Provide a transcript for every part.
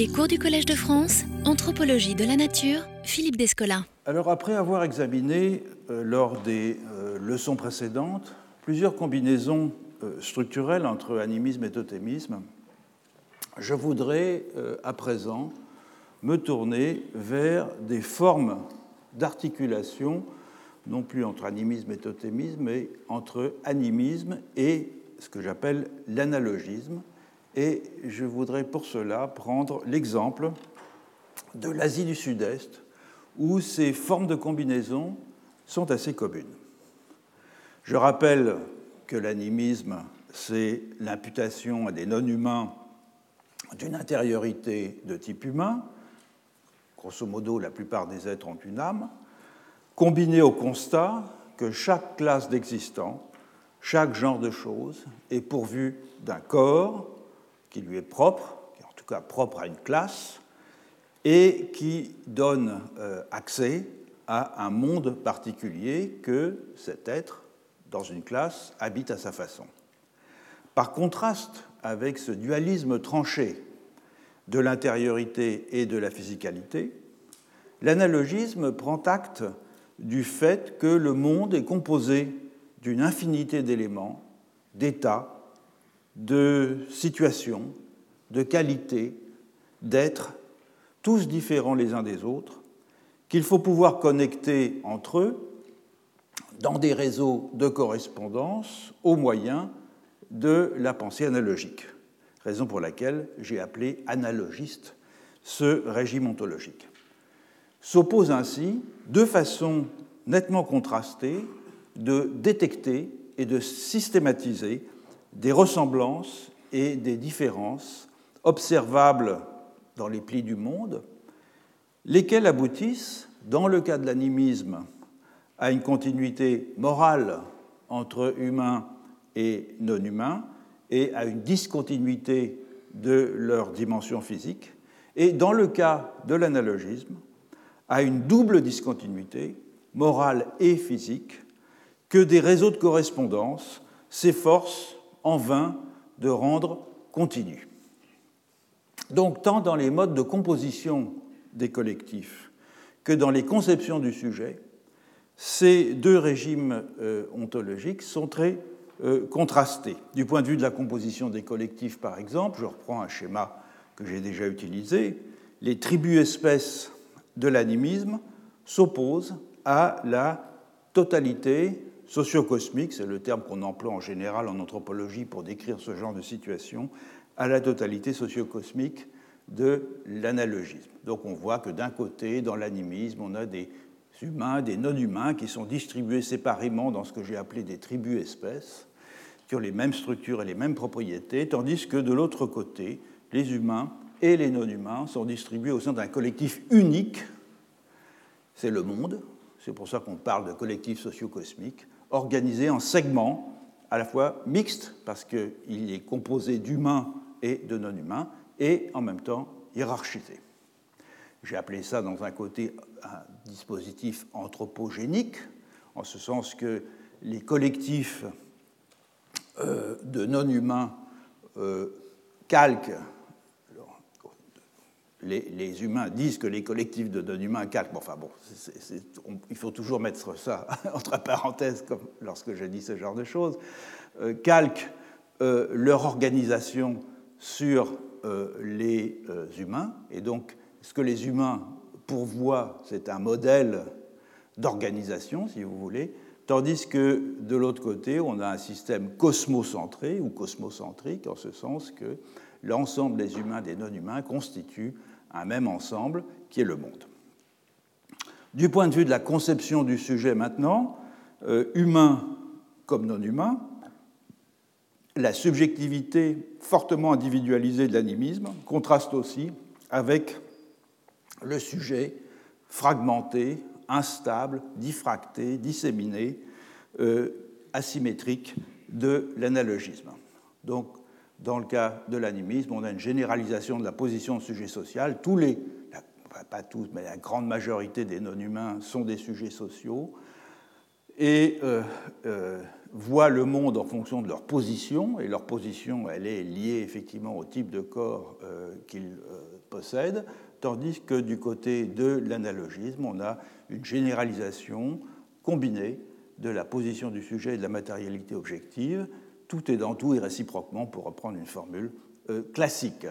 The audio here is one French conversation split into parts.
Les cours du Collège de France, Anthropologie de la Nature, Philippe Descola. Alors après avoir examiné euh, lors des euh, leçons précédentes plusieurs combinaisons euh, structurelles entre animisme et totémisme, je voudrais à présent me tourner vers des formes d'articulation, non plus entre animisme et totémisme, mais entre animisme et ce que j'appelle l'analogisme. Et je voudrais pour cela prendre l'exemple de l'Asie du Sud-Est, où ces formes de combinaison sont assez communes. Je rappelle que l'animisme, c'est l'imputation à des non-humains d'une intériorité de type humain. Grosso modo, la plupart des êtres ont une âme, combiné au constat que chaque classe d'existants, chaque genre de choses est pourvu d'un corps qui lui est propre, qui en tout cas propre à une classe, et qui donne euh, accès à un monde particulier que cet être, dans une classe, habite à sa façon. Par contraste avec ce dualisme tranché de l'intériorité et de la physicalité, l'analogisme prend acte du fait que le monde est composé d'une infinité d'éléments, d'états, de situations, de qualités, d'êtres, tous différents les uns des autres, qu'il faut pouvoir connecter entre eux dans des réseaux de correspondance au moyen de la pensée analogique, raison pour laquelle j'ai appelé analogiste ce régime ontologique. S'opposent ainsi deux façons nettement contrastées de détecter et de systématiser des ressemblances et des différences observables dans les plis du monde, lesquelles aboutissent, dans le cas de l'animisme, à une continuité morale entre humains et non-humains et à une discontinuité de leur dimension physique, et dans le cas de l'analogisme, à une double discontinuité, morale et physique, que des réseaux de correspondance s'efforcent en vain de rendre continu. Donc, tant dans les modes de composition des collectifs que dans les conceptions du sujet, ces deux régimes euh, ontologiques sont très euh, contrastés. Du point de vue de la composition des collectifs, par exemple, je reprends un schéma que j'ai déjà utilisé, les tribus-espèces de l'animisme s'opposent à la totalité sociocosmique, c'est le terme qu'on emploie en général en anthropologie pour décrire ce genre de situation, à la totalité sociocosmique de l'analogisme. Donc on voit que d'un côté, dans l'animisme, on a des humains, des non-humains qui sont distribués séparément dans ce que j'ai appelé des tribus-espèces, qui ont les mêmes structures et les mêmes propriétés, tandis que de l'autre côté, les humains et les non-humains sont distribués au sein d'un collectif unique, c'est le monde, c'est pour ça qu'on parle de collectif socio-cosmique, organisé en segments à la fois mixtes, parce qu'il est composé d'humains et de non-humains, et en même temps hiérarchisé. J'ai appelé ça dans un côté un dispositif anthropogénique, en ce sens que les collectifs euh, de non-humains euh, calquent les, humains disent que les collectifs de non-humains calquent. enfin bon, il faut toujours mettre ça entre parenthèses, comme lorsque je dis ce genre de choses. Euh, calquent euh, leur organisation sur euh, les humains, et donc ce que les humains pourvoient, c'est un modèle d'organisation, si vous voulez, tandis que de l'autre côté, on a un système cosmocentré ou cosmocentrique, en ce sens que l'ensemble des humains, des non-humains, constituent un même ensemble qui est le monde. Du point de vue de la conception du sujet maintenant, euh, humain comme non humain, la subjectivité fortement individualisée de l'animisme contraste aussi avec le sujet fragmenté, instable, diffracté, disséminé, euh, asymétrique de l'analogisme. Donc dans le cas de l'animisme, on a une généralisation de la position de sujet social. Tous les, pas tous, mais la grande majorité des non-humains sont des sujets sociaux et euh, euh, voient le monde en fonction de leur position, et leur position, elle est liée effectivement au type de corps euh, qu'ils possède, tandis que du côté de l'analogisme, on a une généralisation combinée de la position du sujet et de la matérialité objective. Tout est dans tout et réciproquement, pour reprendre une formule euh, classique.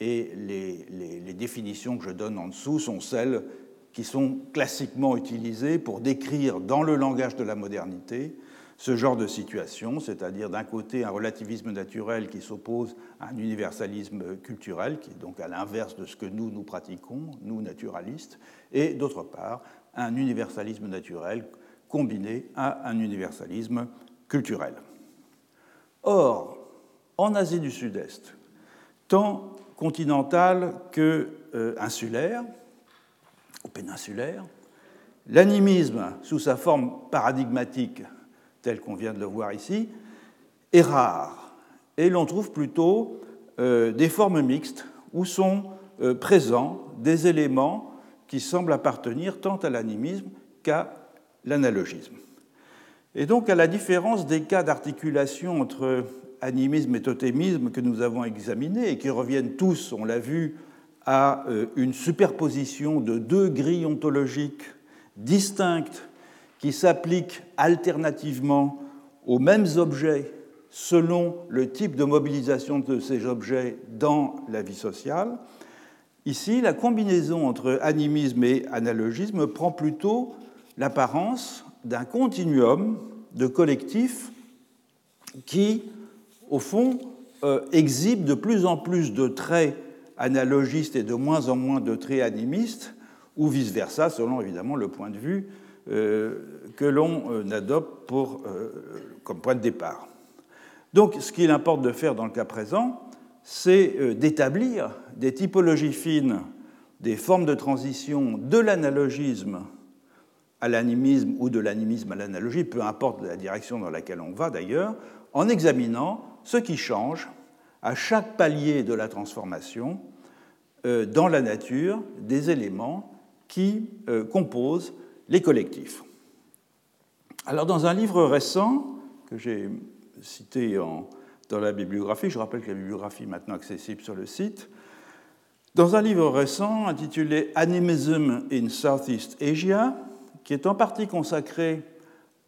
Et les, les, définitions que je donne en dessous sont celles qui sont classiquement utilisées pour décrire dans le langage de la modernité ce genre de situation, c'est-à-dire d'un côté un relativisme naturel qui s'oppose à un universalisme culturel, qui est donc à l'inverse de ce que nous, nous pratiquons, nous naturalistes, et d'autre part un universalisme naturel combiné à un universalisme culturel. Or, en Asie du Sud-Est, tant continentale que euh, insulaire ou péninsulaire, l'animisme sous sa forme paradigmatique tel qu'on vient de le voir ici, est rare. Et l'on trouve plutôt euh, des formes mixtes où sont euh, présents des éléments qui semblent appartenir tant à l'animisme qu'à l'analogisme. Et donc, à la différence des cas d'articulation entre animisme et totémisme que nous avons examinés et qui reviennent tous, on l'a vu, à euh, une superposition de deux grilles ontologiques distinctes qui s'appliquent alternativement aux mêmes objets selon le type de mobilisation de ces objets dans la vie sociale. Ici, la combinaison entre animisme et analogisme prend plutôt l'apparence d'un continuum de collectifs qui, au fond, euh, exhibe de plus en plus de traits analogistes et de moins en moins de traits animistes, ou vice-versa, selon évidemment le point de vue euh, que l'on euh, adopte pour, comme point de départ. Donc, ce qu'il importe de faire dans le cas présent, c'est d'établir des typologies fines des formes de transition de l'analogisme à l'animisme ou de l'animisme à l'analogie, peu importe la direction dans laquelle on va d'ailleurs, en examinant ce qui change à chaque palier de la transformation dans la nature des éléments qui composent les collectifs. Alors, dans un livre récent que j'ai cité dans la bibliographie, je rappelle que la bibliographie est maintenant accessible sur le site, dans un livre récent intitulé Animism in Southeast Asia, qui est en partie consacré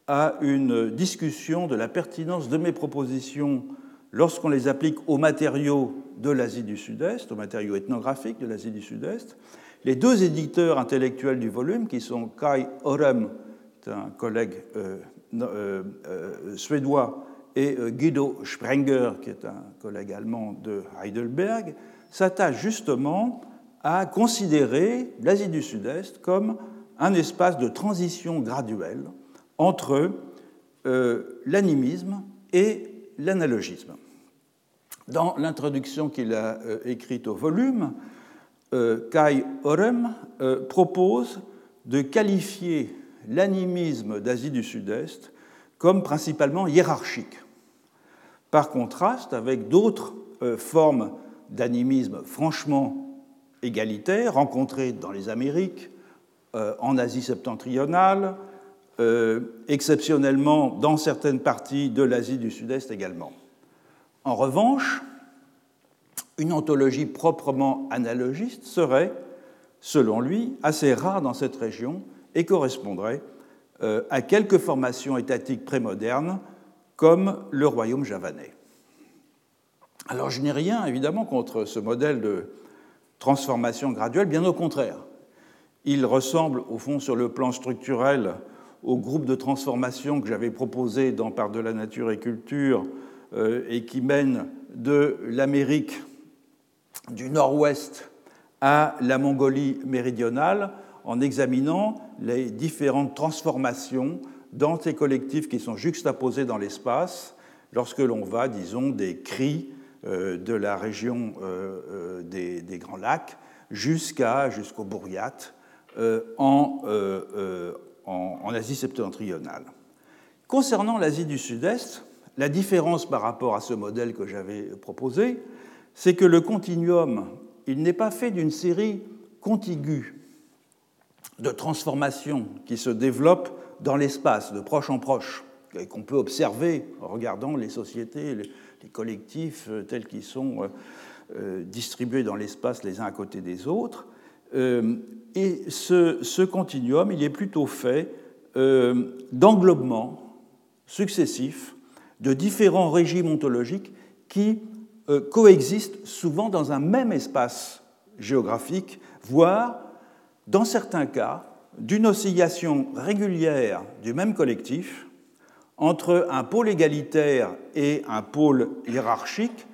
à une discussion de la pertinence de mes propositions lorsqu'on les applique aux matériaux de l'Asie du Sud-Est, aux matériaux ethnographiques de l'Asie du Sud-Est, les deux éditeurs intellectuels du volume, qui sont Kai Orem, un collègue euh, euh, euh, suédois, et Guido Sprenger, qui est un collègue allemand de Heidelberg, s'attachent justement à considérer l'Asie du Sud-Est comme un espace de transition graduelle entre l'animisme et l'analogisme. Dans l'introduction qu'il a écrite au volume, euh, Kai Orem euh, propose de qualifier l'animisme d'Asie du Sud-Est comme principalement hiérarchique, par contraste avec d'autres euh, formes d'animisme franchement égalitaires rencontrées dans les Amériques, en Asie septentrionale, exceptionnellement dans certaines parties de l'Asie du Sud-Est également. En revanche, une ontologie proprement analogiste serait, selon lui, assez rare dans cette région et correspondrait euh, à quelques formations étatiques prémodernes comme le royaume javanais. Alors je n'ai rien évidemment contre ce modèle de transformation graduelle, bien au contraire. Il ressemble au fond sur le plan structurel au groupe de transformation que j'avais proposé dans Par de la nature et culture euh, et qui mène de l'Amérique du nord-ouest à la Mongolie méridionale en examinant les différentes transformations dans ces collectifs qui sont juxtaposés dans l'espace lorsque l'on va, disons, des cris euh, de la région euh, des, Grands Lacs jusqu'à, jusqu'au Bouriat en, en Asie septentrionale. Concernant l'Asie du Sud-Est, la différence par rapport à ce modèle que j'avais proposé, c'est que le continuum, il n'est pas fait d'une série contiguë de transformations qui se développent dans l'espace, de proche en proche, et qu'on peut observer en regardant les sociétés, les collectifs euh, tels qu'ils sont euh, distribués dans l'espace les uns à côté des autres. Et ce, continuum, il est plutôt fait d'englobements successifs de différents régimes ontologiques qui coexistent souvent dans un même espace géographique, voire, dans certains cas, d'une oscillation régulière du même collectif entre un pôle égalitaire et un pôle hiérarchique,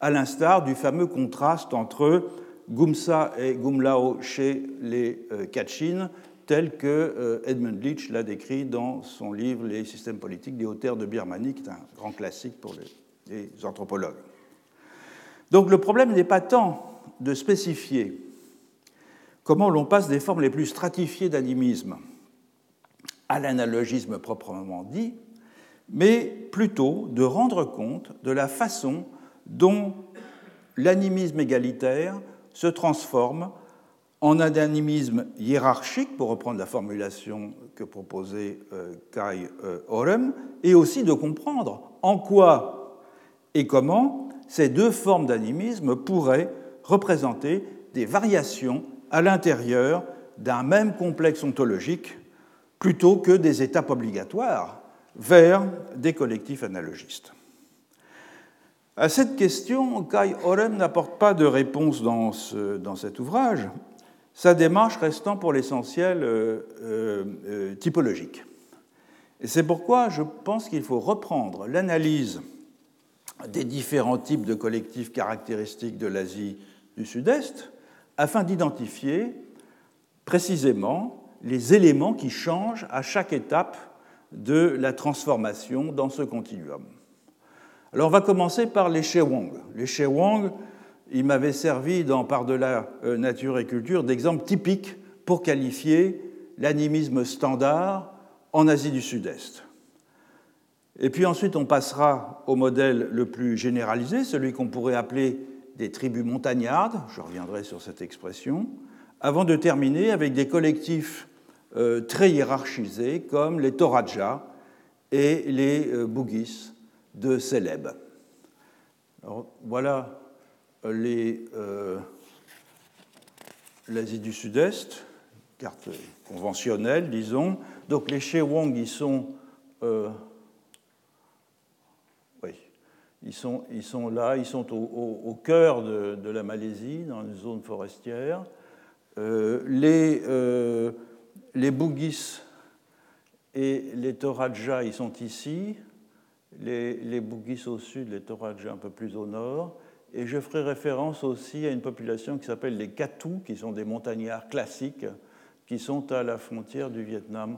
à l'instar du fameux contraste entre Gumsa et Gumlao chez les euh, Kachin, tel que euh, Edmund Leach l'a décrit dans son livre Les systèmes politiques des hauteurs de Birmanie, qui est un grand classique pour les anthropologues. Donc le problème n'est pas tant de spécifier comment l'on passe des formes les plus stratifiées d'animisme à l'analogisme proprement dit, mais plutôt de rendre compte de la façon dont l'animisme égalitaire se transforme en un animisme hiérarchique, pour reprendre la formulation que proposait euh, Kai euh, Orem, et aussi de comprendre en quoi et comment ces deux formes d'animisme pourraient représenter des variations à l'intérieur d'un même complexe ontologique plutôt que des étapes obligatoires vers des collectifs analogistes. À cette question, Kai Orem n'apporte pas de réponse dans, cet ouvrage, sa démarche restant pour l'essentiel euh, euh, euh, typologique. C'est pourquoi je pense qu'il faut reprendre l'analyse des différents types de collectifs caractéristiques de l'Asie du Sud-Est afin d'identifier précisément les éléments qui changent à chaque étape de la transformation dans ce continuum. Alors on va commencer par les Shewang. Les Shewang, il m'avait servi dans Par-delà euh, nature et culture d'exemple typique pour qualifier l'animisme standard en Asie du Sud-Est. Et puis ensuite, on passera au modèle le plus généralisé, celui qu'on pourrait appeler des tribus montagnardes, je reviendrai sur cette expression, avant de terminer avec des collectifs euh, très hiérarchisés comme les Toraja et les euh, Bugis de Célèbes. voilà euh, l'Asie du Sud-Est, carte conventionnelle, disons. Donc les Shewang, ils sont ils sont, ils sont là, ils sont au, cœur de, la Malaisie, dans une zone forestière. Euh, les, euh, les et les Toraja, ils sont ici. Les, les Bugis au sud, les Toraja un peu plus au nord. Et je ferai référence aussi à une population qui s'appelle les Katu, qui sont des montagnards classiques, qui sont à la frontière du Vietnam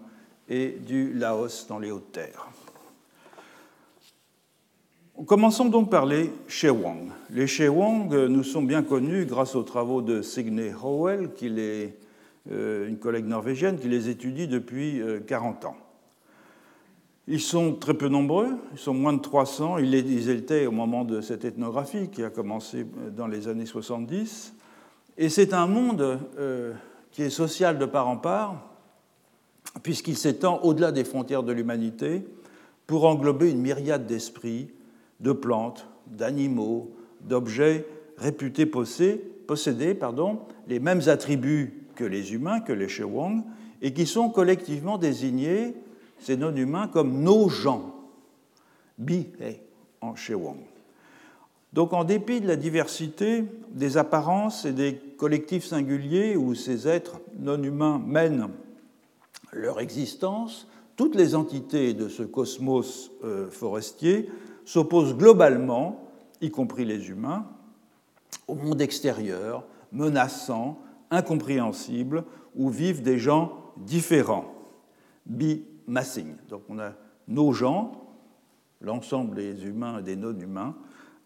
et du Laos dans les Hautes-Terres. Commençons donc par les Shewang. Les Shewang nous sont bien connus grâce aux travaux de Signe Howell, qui est euh, une collègue norvégienne qui les étudie depuis 40 euh, ans. Ils sont très peu nombreux, ils sont moins de 300, ils étaient au moment de cette ethnographie qui a commencé dans les années 70. Et c'est un monde euh, qui est social de part en part, puisqu'il s'étend au-delà des frontières de l'humanité pour englober une myriade d'esprits de plantes, d'animaux, d'objets réputés posséder, pardon, les mêmes attributs que les humains, que les Shewang, et qui sont collectivement désignés, ces non-humains, comme nos gens, bi en Shewang. Donc en dépit de la diversité des apparences et des collectifs singuliers où ces êtres non-humains mènent leur existence, toutes les entités de ce cosmos euh, forestier s'opposent globalement, y compris les humains, au monde extérieur, menaçant, incompréhensible, où vivent des gens différents. Bi-massing. Donc on a nos gens, l'ensemble des humains et des non-humains,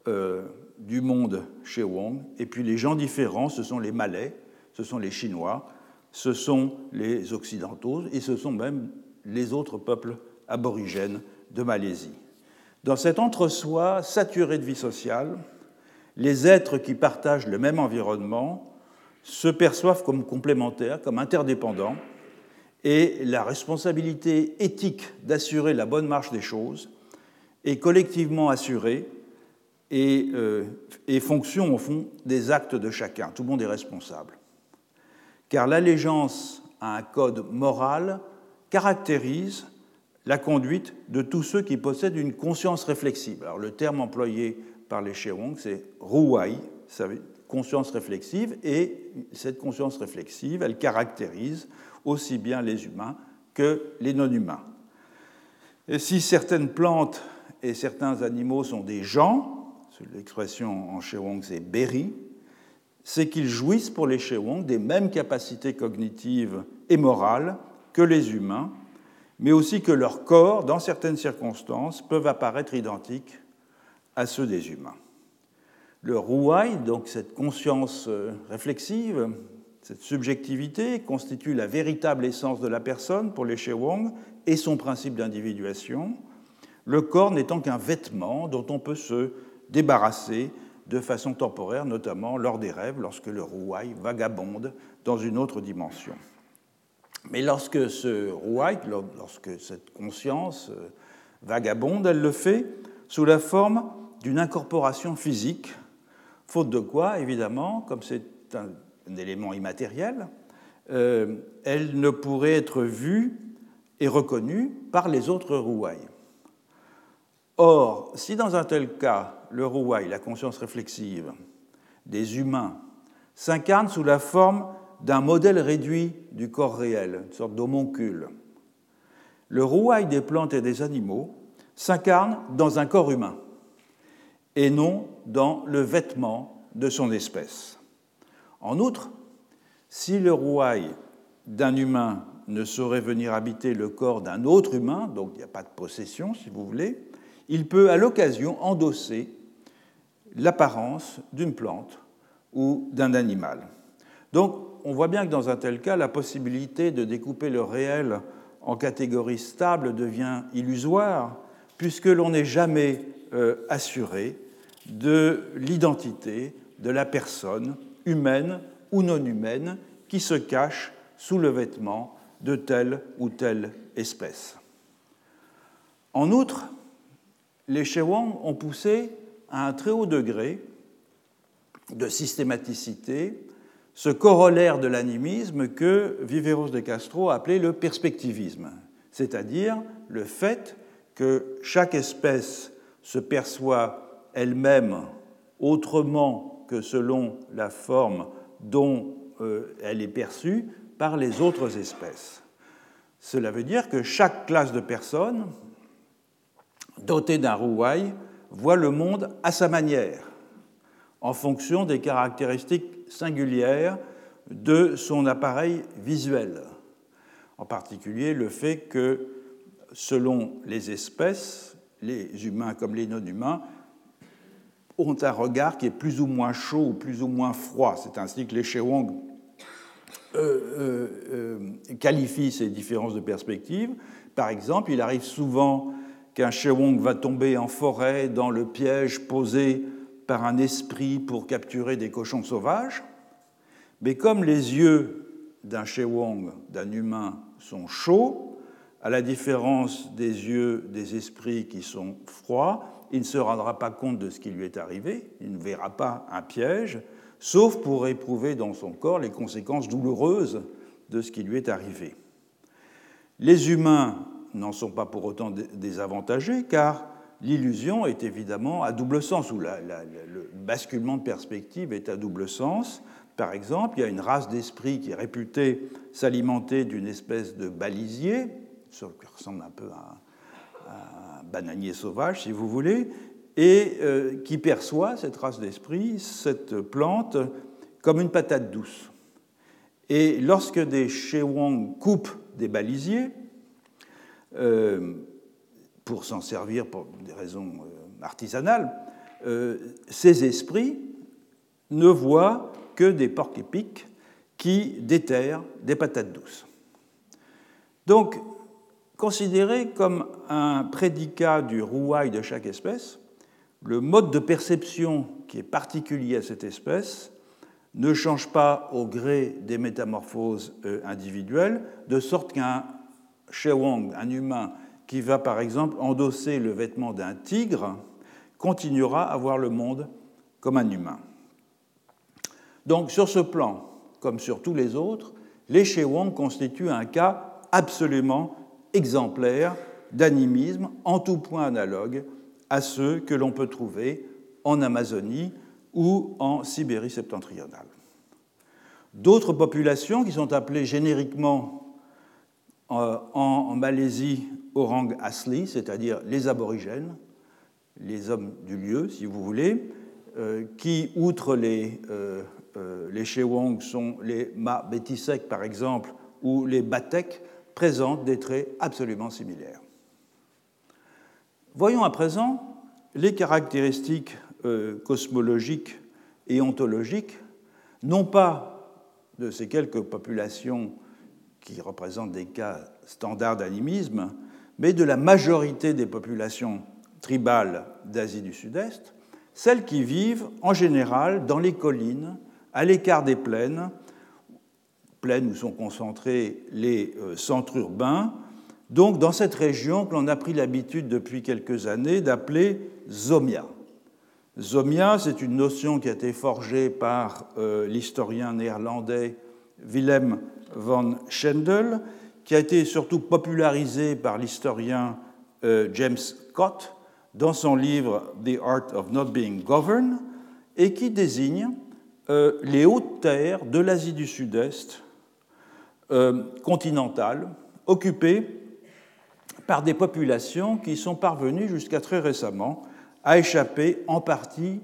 euh, du monde chez Wong, et puis les gens différents, ce sont les Malais, ce sont les Chinois, ce sont les Occidentaux, et ce sont même les autres peuples aborigènes de Malaisie. Dans cet entre-soi saturé de vie sociale, les êtres qui partagent le même environnement se perçoivent comme complémentaires, comme interdépendants, et la responsabilité éthique d'assurer la bonne marche des choses est collectivement assurée et, euh, fonction, au fond, des actes de chacun. Tout le monde est responsable. Car l'allégeance à un code moral caractérise la conduite de tous ceux qui possèdent une conscience réflexive. Alors, le terme employé par les Shewong, c'est ruwai, conscience réflexive, et cette conscience réflexive, elle caractérise aussi bien les humains que les non-humains. Et si certaines plantes et certains animaux sont des gens, l'expression en Shewong c'est berry, c'est qu'ils jouissent pour les Shewong des mêmes capacités cognitives et morales que les humains, mais aussi que leurs corps, dans certaines circonstances, peuvent apparaître identiques à ceux des humains. Le rouaille, donc cette conscience euh, réflexive, cette subjectivité, constitue la véritable essence de la personne pour les Shewong et son principe d'individuation, le corps n'étant qu'un vêtement dont on peut se débarrasser de façon temporaire, notamment lors des rêves, lorsque le rouaille vagabonde dans une autre dimension. Mais lorsque ce rouaille, lorsque cette conscience euh, vagabonde, elle le fait sous la forme d'une incorporation physique, faute de quoi, évidemment, comme c'est un, élément immatériel, euh, elle ne pourrait être vue et reconnue par les autres rouailles. Or, si dans un tel cas, le rouaille, la conscience réflexive des humains, s'incarne sous la forme d'un modèle réduit du corps réel, une sorte d'homoncule, le rouaille des plantes et des animaux s'incarne dans un corps humain et non dans le vêtement de son espèce. En outre, si le rouaille d'un humain ne saurait venir habiter le corps d'un autre humain, donc il n'y a pas de possession si vous voulez, il peut à l'occasion endosser l'apparence d'une plante ou d'un animal. Donc on voit bien que dans un tel cas, la possibilité de découper le réel en catégories stables devient illusoire, puisque l'on n'est jamais euh, assuré de l'identité de la personne, humaine ou non humaine, qui se cache sous le vêtement de telle ou telle espèce. En outre, les Shewang ont poussé à un très haut degré de systématicité ce corollaire de l'animisme que Viveros de Castro a appelé le perspectivisme, c'est-à-dire le fait que chaque espèce se perçoit elle-même autrement que selon la forme dont euh, elle est perçue par les autres espèces. Cela veut dire que chaque classe de personnes dotée d'un rouaille voit le monde à sa manière, en fonction des caractéristiques singulières de son appareil visuel. En particulier le fait que, selon les espèces, les humains comme les non-humains, ont un regard qui est plus ou moins chaud ou plus ou moins froid. C'est ainsi que les Shewong euh, euh, euh, qualifient ces différences de perspective. Par exemple, il arrive souvent qu'un Shewong va tomber en forêt dans le piège posé par un esprit pour capturer des cochons sauvages. Mais comme les yeux d'un Shewong, d'un humain, sont chauds, à la différence des yeux des esprits qui sont froids, il ne se rendra pas compte de ce qui lui est arrivé, il ne verra pas un piège, sauf pour éprouver dans son corps les conséquences douloureuses de ce qui lui est arrivé. Les humains n'en sont pas pour autant désavantagés, car l'illusion est évidemment à double sens, ou le basculement de perspective est à double sens. Par exemple, il y a une race d'esprit qui est réputée s'alimenter d'une espèce de balisier, qui ressemble un peu à, bananier sauvage, si vous voulez, et euh, qui perçoit, cette race d'esprit, cette plante comme une patate douce. Et lorsque des Shewang coupent des balisiers, euh, pour s'en servir pour des raisons euh, artisanales, ces esprits ne voient que des porcs épics qui déterrent des patates douces. Donc, considéré comme un prédicat du rouaille de chaque espèce, le mode de perception qui est particulier à cette espèce ne change pas au gré des métamorphoses individuelles, de sorte qu'un Shewong, un humain qui va par exemple endosser le vêtement d'un tigre, continuera à voir le monde comme un humain. Donc sur ce plan, comme sur tous les autres, les Shewong constituent un cas absolument exemplaire d'animisme en tout point analogue à ceux que l'on peut trouver en Amazonie ou en Sibérie septentrionale. D'autres populations qui sont appelées génériquement euh, en Malaisie orang asli, c'est-à-dire les aborigènes, les hommes du lieu, si vous voulez, euh, qui, outre les, euh, les Shewong, sont les Ma Betisek, par exemple, ou les Batek, présentent des traits absolument similaires. Voyons à présent les caractéristiques cosmologiques et ontologiques, non pas de ces quelques populations qui représentent des cas standards d'animisme, mais de la majorité des populations tribales d'Asie du Sud-Est, celles qui vivent en général dans les collines, à l'écart des plaines, plaines où sont concentrés les euh, centres urbains, donc dans cette région que l'on a pris l'habitude depuis quelques années d'appeler Zomia. Zomia, c'est une notion qui a été forgée par euh, l'historien néerlandais Willem van Schendel, qui a été surtout popularisée par l'historien euh, James Scott dans son livre The Art of Not Being Governed, et qui désigne les hautes terres de l'Asie du Sud-Est continentale, occupées par des populations qui sont parvenues jusqu'à très récemment a échappé en partie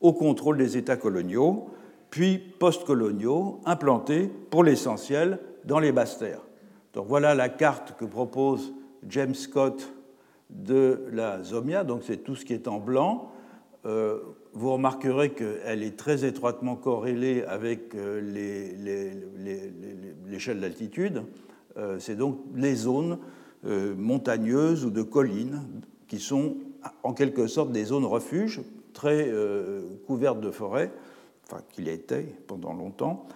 au contrôle des États coloniaux, puis postcoloniaux, implantés pour l'essentiel dans les basses terres. Donc voilà la carte que propose James Scott de la Zomia, donc c'est tout ce qui est en blanc. Euh, vous remarquerez qu'elle est très étroitement corrélée avec euh, l'échelle d'altitude. Euh, c'est donc les zones montagneuses ou de collines qui sont en quelque sorte des zones refuges très euh, couvertes de forêts, enfin qu'il était pendant longtemps,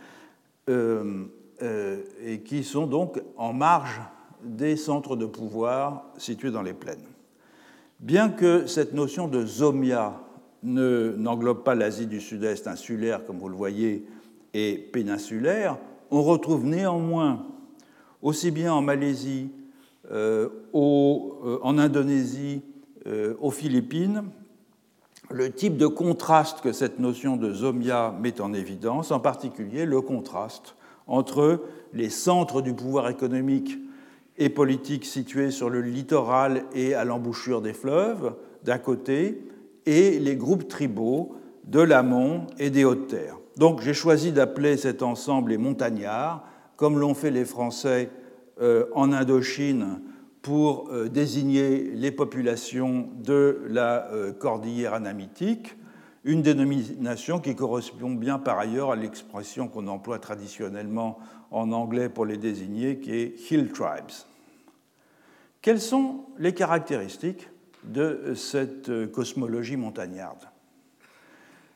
euh, euh, et qui sont donc en marge des centres de pouvoir situés dans les plaines. Bien que cette notion de zomia n'englobe pas l'Asie du Sud-Est insulaire, comme vous le voyez, et péninsulaire, on retrouve néanmoins, aussi bien en Malaisie, en Indonésie, euh, aux Philippines le type de contraste que cette notion de zomia met en évidence, en particulier le contraste entre les centres du pouvoir économique et politique situés sur le littoral et à l'embouchure des fleuves, d'un côté, et les groupes tribaux de l'amont et des hautes terres. Donc j'ai choisi d'appeler cet ensemble les montagnards, comme l'ont fait les Français euh, en Indochine pour euh, désigner les populations de la euh, cordillère anamitique, une dénomination qui correspond bien par ailleurs à l'expression qu'on emploie traditionnellement en anglais pour les désigner, qui est Hill Tribes. Quelles sont les caractéristiques de cette euh, cosmologie montagnarde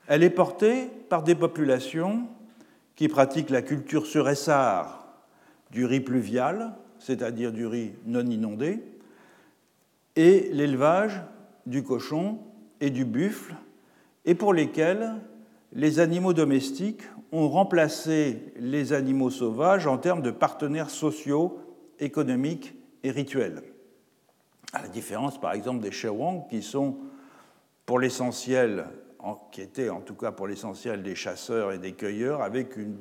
Elle est portée par des populations qui pratiquent la culture sur essar du riz pluvial, c'est-à-dire du riz non inondé, et l'élevage du cochon et du buffle, et pour lesquels les animaux domestiques ont remplacé les animaux sauvages en termes de partenaires sociaux, économiques et rituels. À la différence, par exemple, des Shewang, qui sont pour l'essentiel, qui étaient en tout cas pour l'essentiel des chasseurs et des cueilleurs, avec une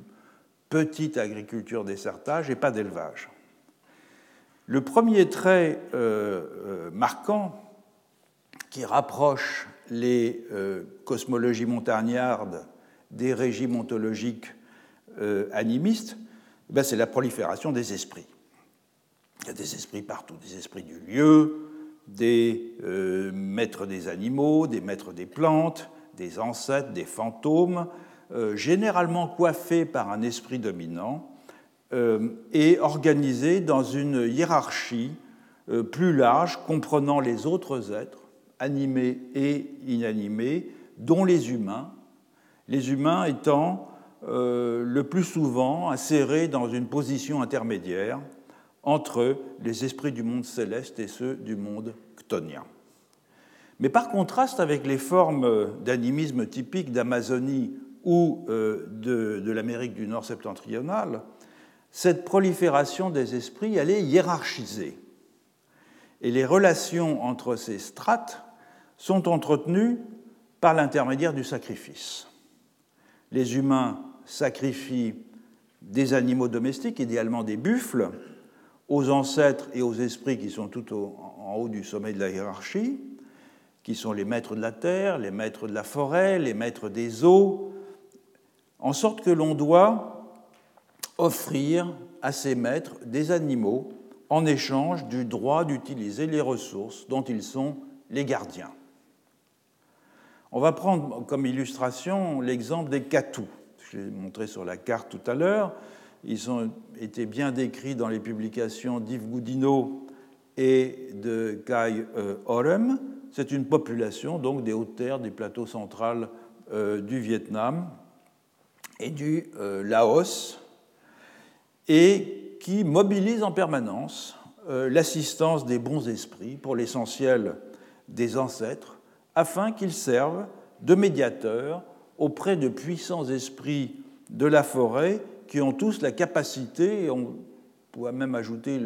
petite agriculture d'essertage et pas d'élevage. Le premier trait euh, euh, marquant qui rapproche les euh, cosmologies montagnardes des régimes ontologiques animistes, eh ben, c'est la prolifération des esprits. Il y a des esprits partout, des esprits du lieu, des maîtres des animaux, des maîtres des plantes, des ancêtres, des fantômes, généralement coiffés par un esprit dominant, euh, et organisé dans une hiérarchie euh, plus large comprenant les autres êtres, animés et inanimés, dont les humains, les humains étant euh, le plus souvent insérés dans une position intermédiaire entre les esprits du monde céleste et ceux du monde chtonien. Mais par contraste avec les formes d'animisme typiques d'Amazonie ou euh, de, l'Amérique du Nord septentrionale, cette prolifération des esprits, elle est hiérarchisée. Et les relations entre ces strates sont entretenues par l'intermédiaire du sacrifice. Les humains sacrifient des animaux domestiques, idéalement des buffles, aux ancêtres et aux esprits qui sont tout en haut du sommet de la hiérarchie, qui sont les maîtres de la terre, les maîtres de la forêt, les maîtres des eaux, en sorte que l'on doit offrir à ces maîtres des animaux en échange du droit d'utiliser les ressources dont ils sont les gardiens. On va prendre comme illustration l'exemple des catous. Je l'ai montré sur la carte tout à l'heure. Ils ont été bien décrits dans les publications d'Yves Goudineau et de Kai euh, Orem. C'est une population donc des hautes terres des plateaux centrales euh, du Vietnam et du euh, Laos, et qui mobilise en permanence l'assistance des bons esprits, pour l'essentiel des ancêtres, afin qu'ils servent de médiateurs auprès de puissants esprits de la forêt qui ont tous la capacité, on pourrait même ajouter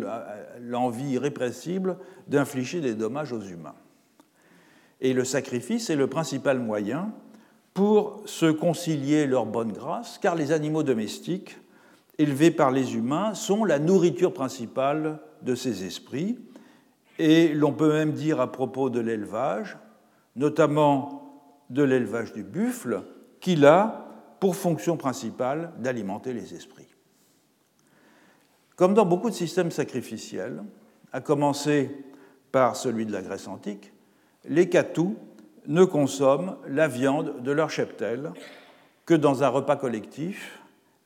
l'envie irrépressible, d'infliger des dommages aux humains. Et le sacrifice est le principal moyen pour se concilier leur bonne grâce, car les animaux domestiques élevés par les humains sont la nourriture principale de ces esprits. Et l'on peut même dire à propos de l'élevage, notamment de l'élevage du buffle, qu'il a pour fonction principale d'alimenter les esprits. Comme dans beaucoup de systèmes sacrificiels, à commencer par celui de la Grèce antique, les catous ne consomment la viande de leur cheptel que dans un repas collectif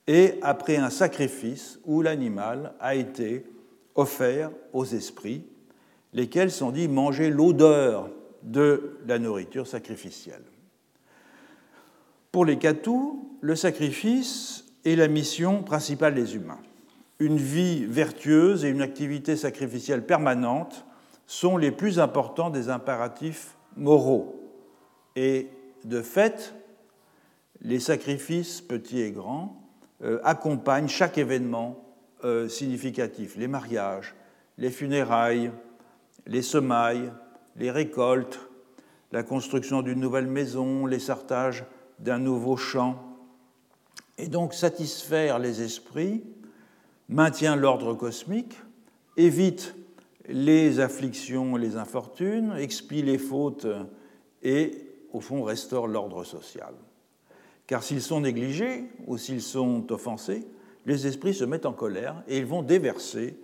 et après un sacrifice où l'animal a été offert aux esprits, lesquels sont dits manger l'odeur de la nourriture sacrificielle. Pour les Catous, le sacrifice est la mission principale des humains. Une vie vertueuse et une activité sacrificielle permanente sont les plus importants des impératifs moraux. Et de fait, les sacrifices petits et grands euh, accompagnent chaque événement euh, significatif, les mariages, les funérailles, les semailles, les récoltes, la construction d'une nouvelle maison, les sartages d'un nouveau champ. Et donc satisfaire les esprits maintient l'ordre cosmique, évite les afflictions, les infortunes, expie les fautes et, au fond, restaure l'ordre social. Car s'ils sont négligés ou s'ils sont offensés, les esprits se mettent en colère et ils vont déverser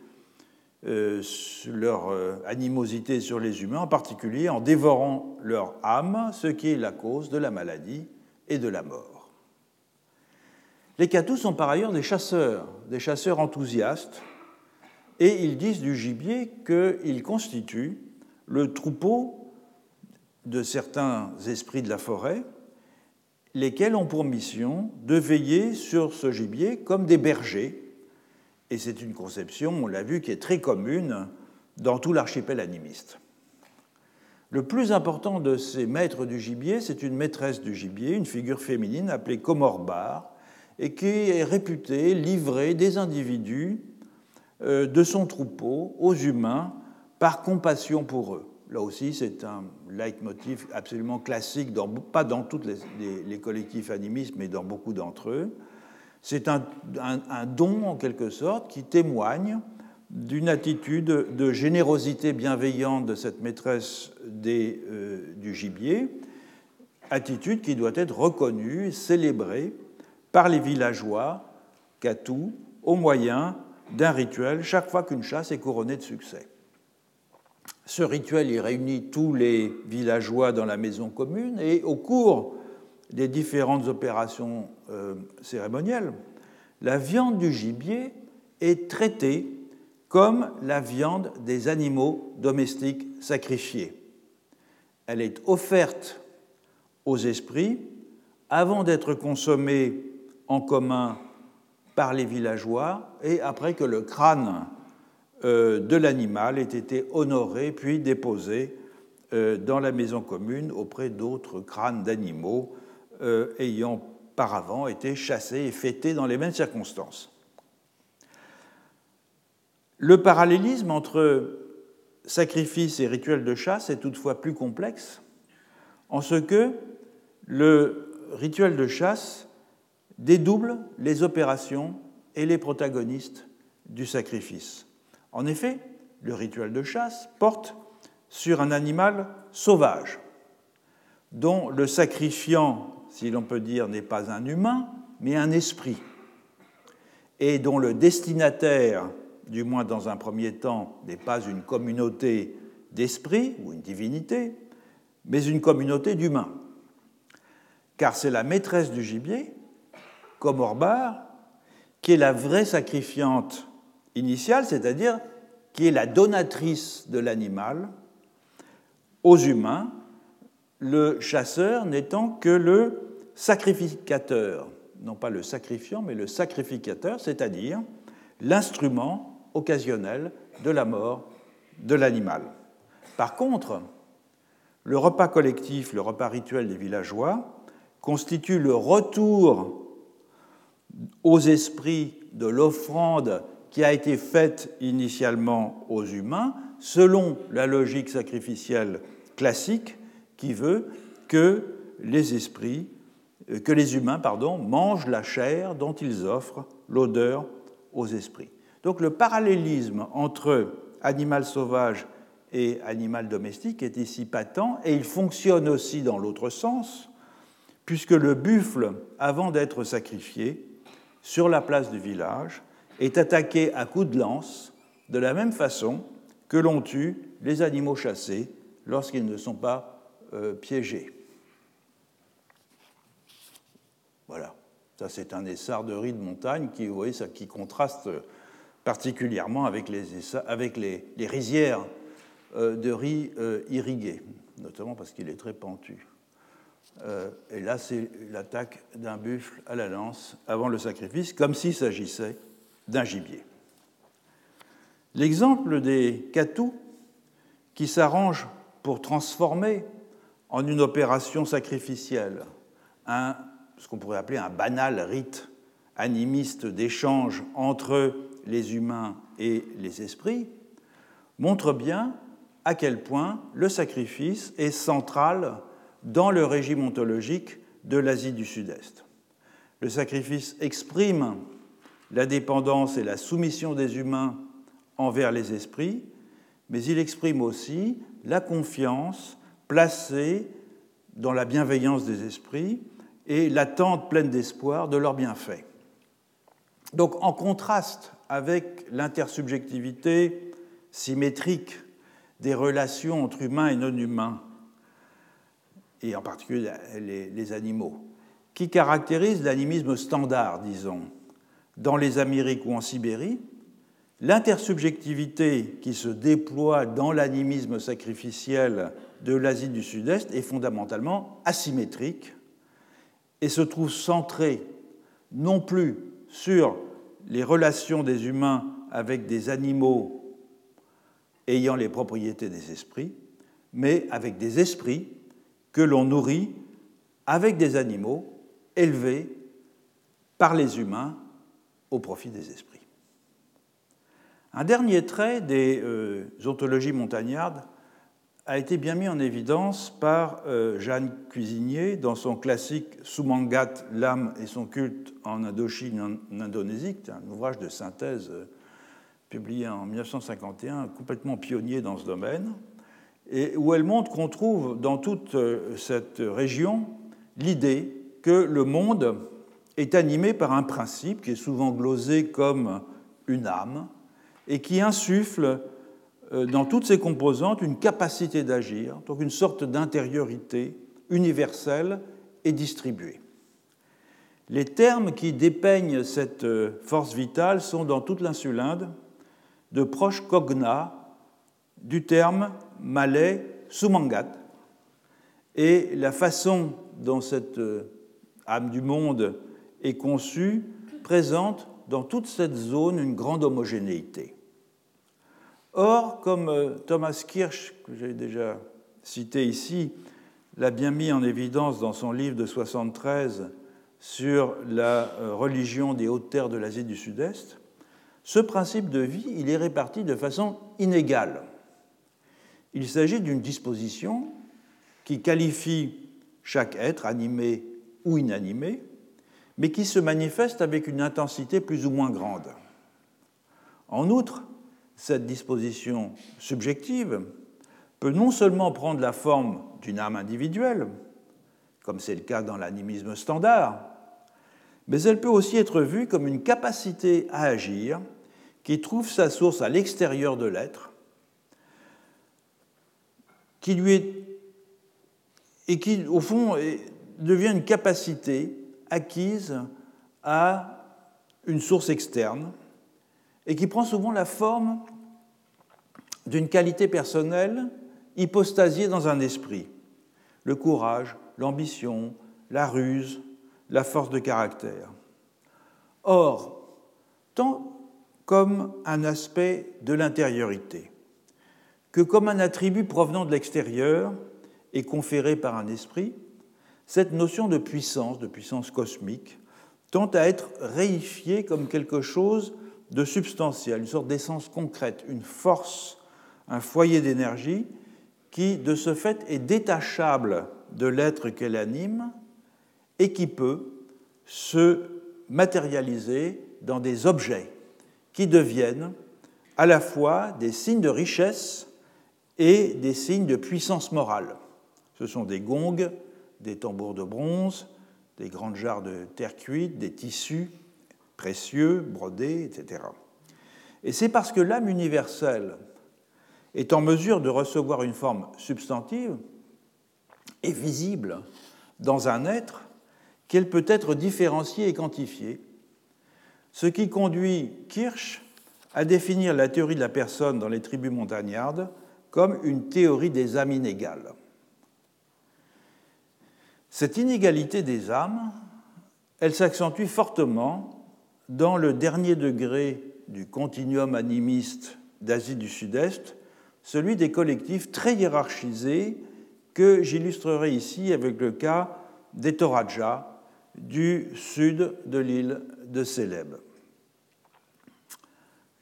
euh, leur euh, animosité sur les humains, en particulier en dévorant leur âme, ce qui est la cause de la maladie et de la mort. Les Catous sont par ailleurs des chasseurs, des chasseurs enthousiastes, et ils disent du gibier qu'il constitue le troupeau de certains esprits de la forêt, lesquels ont pour mission de veiller sur ce gibier comme des bergers. Et c'est une conception, on l'a vu, qui est très commune dans tout l'archipel animiste. Le plus important de ces maîtres du gibier, c'est une maîtresse du gibier, une figure féminine appelée Comorbar, et qui est réputée livrer des individus euh, de son troupeau aux humains par compassion pour eux. Là aussi, c'est un leitmotiv absolument classique, pas dans tous les, collectifs animistes, mais dans beaucoup d'entre eux. C'est un, don, en quelque sorte, qui témoigne d'une attitude de générosité bienveillante de cette maîtresse euh, du gibier, attitude qui doit être reconnue, célébrée par les villageois Katou au moyen d'un rituel chaque fois qu'une chasse est couronnée de succès. Ce rituel y réunit tous les villageois dans la maison commune et au cours des différentes opérations euh, cérémonielles, la viande du gibier est traitée comme la viande des animaux domestiques sacrifiés. Elle est offerte aux esprits avant d'être consommée en commun par les villageois et après que le crâne euh, de l'animal ait été honoré puis déposé dans la maison commune auprès d'autres crânes d'animaux ayant auparavant été chassés et fêtés dans les mêmes circonstances. Le parallélisme entre sacrifice et rituel de chasse est toutefois plus complexe en ce que le rituel de chasse dédouble les opérations et les protagonistes du sacrifice. En effet, le rituel de chasse porte sur un animal sauvage, dont le sacrifiant, si l'on peut dire, n'est pas un humain, mais un esprit, et dont le destinataire, du moins dans un premier temps, n'est pas une communauté d'esprit ou une divinité, mais une communauté d'humains. Car c'est la maîtresse du gibier, comme Orbar, qui est la vraie sacrifiante initiale, c'est-à-dire qui est la donatrice de l'animal aux humains, le chasseur n'étant que le sacrificateur, non pas le sacrifiant, mais le sacrificateur, c'est-à-dire l'instrument occasionnel de la mort de l'animal. Par contre, le repas collectif, le repas rituel des villageois, constitue le retour aux esprits de l'offrande qui a été faite initialement aux humains, selon la logique sacrificielle classique qui veut que les esprits, que les humains pardon, mangent la chair dont ils offrent l'odeur aux esprits. Donc le parallélisme entre animal sauvage et animal domestique est ici patent et il fonctionne aussi dans l'autre sens, puisque le buffle, avant d'être sacrifié, sur la place du village, est attaqué à coups de lance de la même façon que l'on tue les animaux chassés lorsqu'ils ne sont pas euh, piégés. Voilà, ça c'est un essarderie de montagne qui, vous voyez, ça, qui contraste particulièrement avec les, avec les, les rizières euh, de riz euh, irrigué, notamment parce qu'il est très pentu. Euh, et là, c'est l'attaque d'un buffle à la lance avant le sacrifice, comme s'il s'agissait d'un gibier. L'exemple des catous qui s'arrangent pour transformer en une opération sacrificielle un, ce qu'on pourrait appeler un banal rite animiste d'échange entre les humains et les esprits, montre bien à quel point le sacrifice est central dans le régime ontologique de l'Asie du Sud-Est. Le sacrifice exprime la dépendance et la soumission des humains envers les esprits, mais il exprime aussi la confiance placée dans la bienveillance des esprits et l'attente pleine d'espoir de leurs bienfaits. Donc en contraste avec l'intersubjectivité symétrique des relations entre humains et non-humains, et en particulier les, animaux, qui caractérise l'animisme standard, disons, dans les Amériques ou en Sibérie, l'intersubjectivité qui se déploie dans l'animisme sacrificiel de l'Asie du Sud-Est est fondamentalement asymétrique et se trouve centrée non plus sur les relations des humains avec des animaux ayant les propriétés des esprits, mais avec des esprits que l'on nourrit avec des animaux élevés par les humains au profit des esprits. Un dernier trait des euh, ontologies montagnardes a été bien mis en évidence par euh, Jeanne Cuisinier dans son classique Sumangat, l'âme et son culte en Indochine en Indonésie, un ouvrage de synthèse euh, publié en 1951, complètement pionnier dans ce domaine, et où elle montre qu'on trouve dans toute euh, cette région l'idée que le monde est animé par un principe qui est souvent glosé comme une âme et qui insuffle dans toutes ses composantes une capacité d'agir, donc une sorte d'intériorité universelle et distribuée. Les termes qui dépeignent cette euh, force vitale sont dans toute l'insulinde de proches cognats du terme malais sumangat. Et la façon dont cette euh, âme du monde est conçue présente dans toute cette zone une grande homogénéité. Or, comme euh, Thomas Kirsch, que j'ai déjà cité ici, l'a bien mis en évidence dans son livre de 73 sur la euh, religion des hautes terres de l'Asie du Sud-Est, ce principe de vie, il est réparti de façon inégale. Il s'agit d'une disposition qui qualifie chaque être, animé ou inanimé, mais qui se manifeste avec une intensité plus ou moins grande. En outre, cette disposition subjective peut non seulement prendre la forme d'une âme individuelle, comme c'est le cas dans l'animisme standard, mais elle peut aussi être vue comme une capacité à agir qui trouve sa source à l'extérieur de l'être, qui lui est, et qui, au fond, devient une capacité acquise à une source externe et qui prend souvent la forme d'une qualité personnelle hypostasiée dans un esprit. Le courage, l'ambition, la ruse, la force de caractère. Or, tant comme un aspect de l'intériorité que comme un attribut provenant de l'extérieur et conféré par un esprit, cette notion de puissance, de puissance cosmique, tend à être réifiée comme quelque chose de substantiel, une sorte d'essence concrète, une force, un foyer d'énergie qui, de ce fait, est détachable de l'être qu'elle anime et qui peut se matérialiser dans des objets qui deviennent à la fois des signes de richesse et des signes de puissance morale. Ce sont des gongs, des tambours de bronze, des grandes jarres de terre cuite, des tissus précieux, brodés, etc. Et c'est parce que l'âme universelle est en mesure de recevoir une forme substantive et visible dans un être qu'elle peut être différenciée et quantifiée, ce qui conduit Kirsch à définir la théorie de la personne dans les tribus montagnardes comme une théorie des âmes inégales. Cette inégalité des âmes, elle s'accentue fortement dans le dernier degré du continuum animiste d'Asie du Sud-Est, celui des collectifs très hiérarchisés que j'illustrerai ici avec le cas des Toraja du sud de l'île de Célèbes.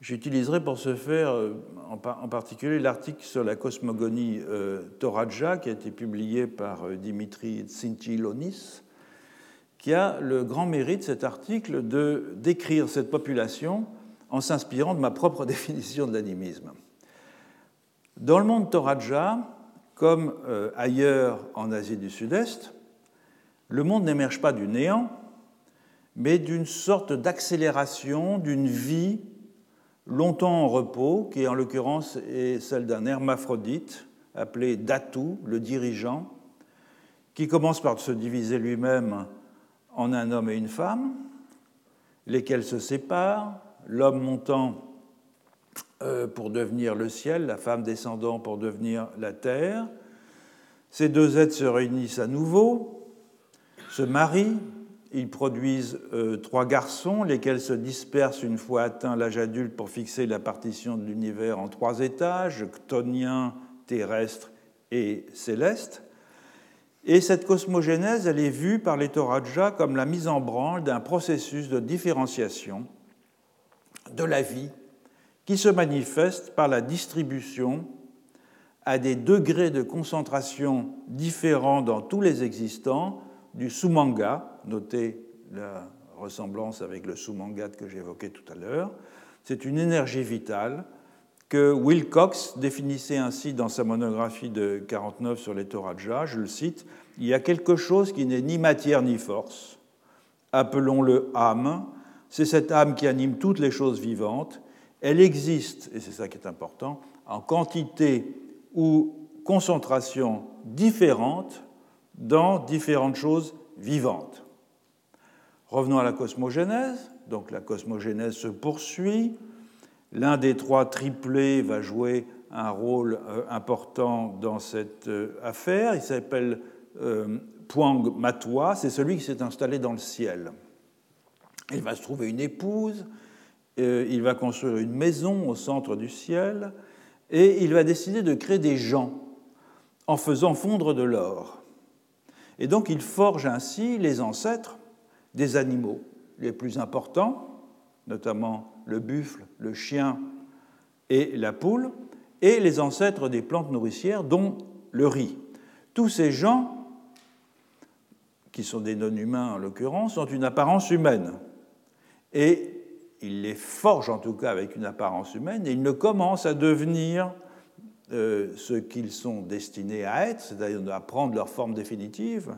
J'utiliserai pour ce faire euh, en particulier l'article sur la cosmogonie euh, Toraja qui a été publié par euh, Dimitri Tsintilonis, qui a le grand mérite, cet article, de décrire cette population en s'inspirant de ma propre définition de l'animisme. Dans le monde Toraja, comme ailleurs en Asie du Sud-Est, le monde n'émerge pas du néant, mais d'une sorte d'accélération, d'une vie longtemps en repos, qui en l'occurrence est celle d'un hermaphrodite appelé Datu, le dirigeant, qui commence par se diviser lui-même en un homme et une femme, lesquels se séparent, l'homme montant euh, pour devenir le ciel, la femme descendant pour devenir la terre. Ces deux êtres se réunissent à nouveau, se marient, ils produisent euh, trois garçons, lesquels se dispersent une fois atteint l'âge adulte pour fixer la partition de l'univers en trois étages, chtonien, terrestre et céleste. Et cette cosmogénèse, elle est vue par les Toraja comme la mise en branle d'un processus de différenciation de la vie qui se manifeste par la distribution à des degrés de concentration différents dans tous les existants du sumanga, notez la ressemblance avec le sumangat que j'évoquais tout à l'heure. C'est une énergie vitale que Wilcox définissait ainsi dans sa monographie de 49 sur les Toraja, je le cite, Il y a quelque chose qui n'est ni matière ni force, appelons-le âme, c'est cette âme qui anime toutes les choses vivantes, elle existe, et c'est ça qui est important, en quantité ou concentration différentes dans différentes choses vivantes. Revenons à la cosmogénèse. Donc la cosmogénèse se poursuit. L'un des trois triplés va jouer un rôle euh, important dans cette euh, affaire. Il s'appelle euh, Puang c'est celui qui s'est installé dans le ciel. Il va se trouver une épouse, il va construire une maison au centre du ciel, et il va décider de créer des gens en faisant fondre de l'or. Et donc il forge ainsi les ancêtres des animaux les plus importants, notamment le buffle, le chien et la poule, et les ancêtres des plantes nourricières, dont le riz. Tous ces gens, qui sont des non-humains en l'occurrence, ont une apparence humaine. Et il les forge en tout cas avec une apparence humaine, et ils ne commencent à devenir euh, ce qu'ils sont destinés à être, c'est-à-dire à prendre leur forme définitive,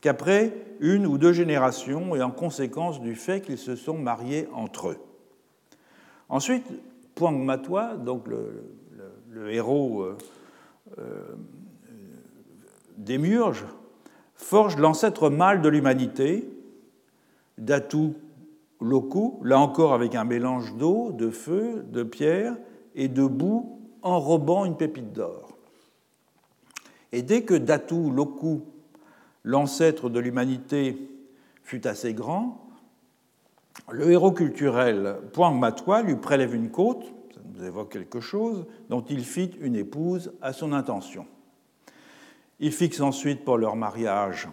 qu'après une ou deux générations et en conséquence du fait qu'ils se sont mariés entre eux. Ensuite, Puang Matwa, donc le, héros euh, euh, des Murges, forge l'ancêtre mâle de l'humanité, Datu Loku, là encore avec un mélange d'eau, de feu, de pierre et de boue enrobant une pépite d'or. Et dès que Datu Loku l'ancêtre de l'humanité fut assez grand, le héros culturel Poing Matwa lui prélève une côte, ça nous évoque quelque chose, dont il fit une épouse à son intention. Il fixe ensuite pour leur mariage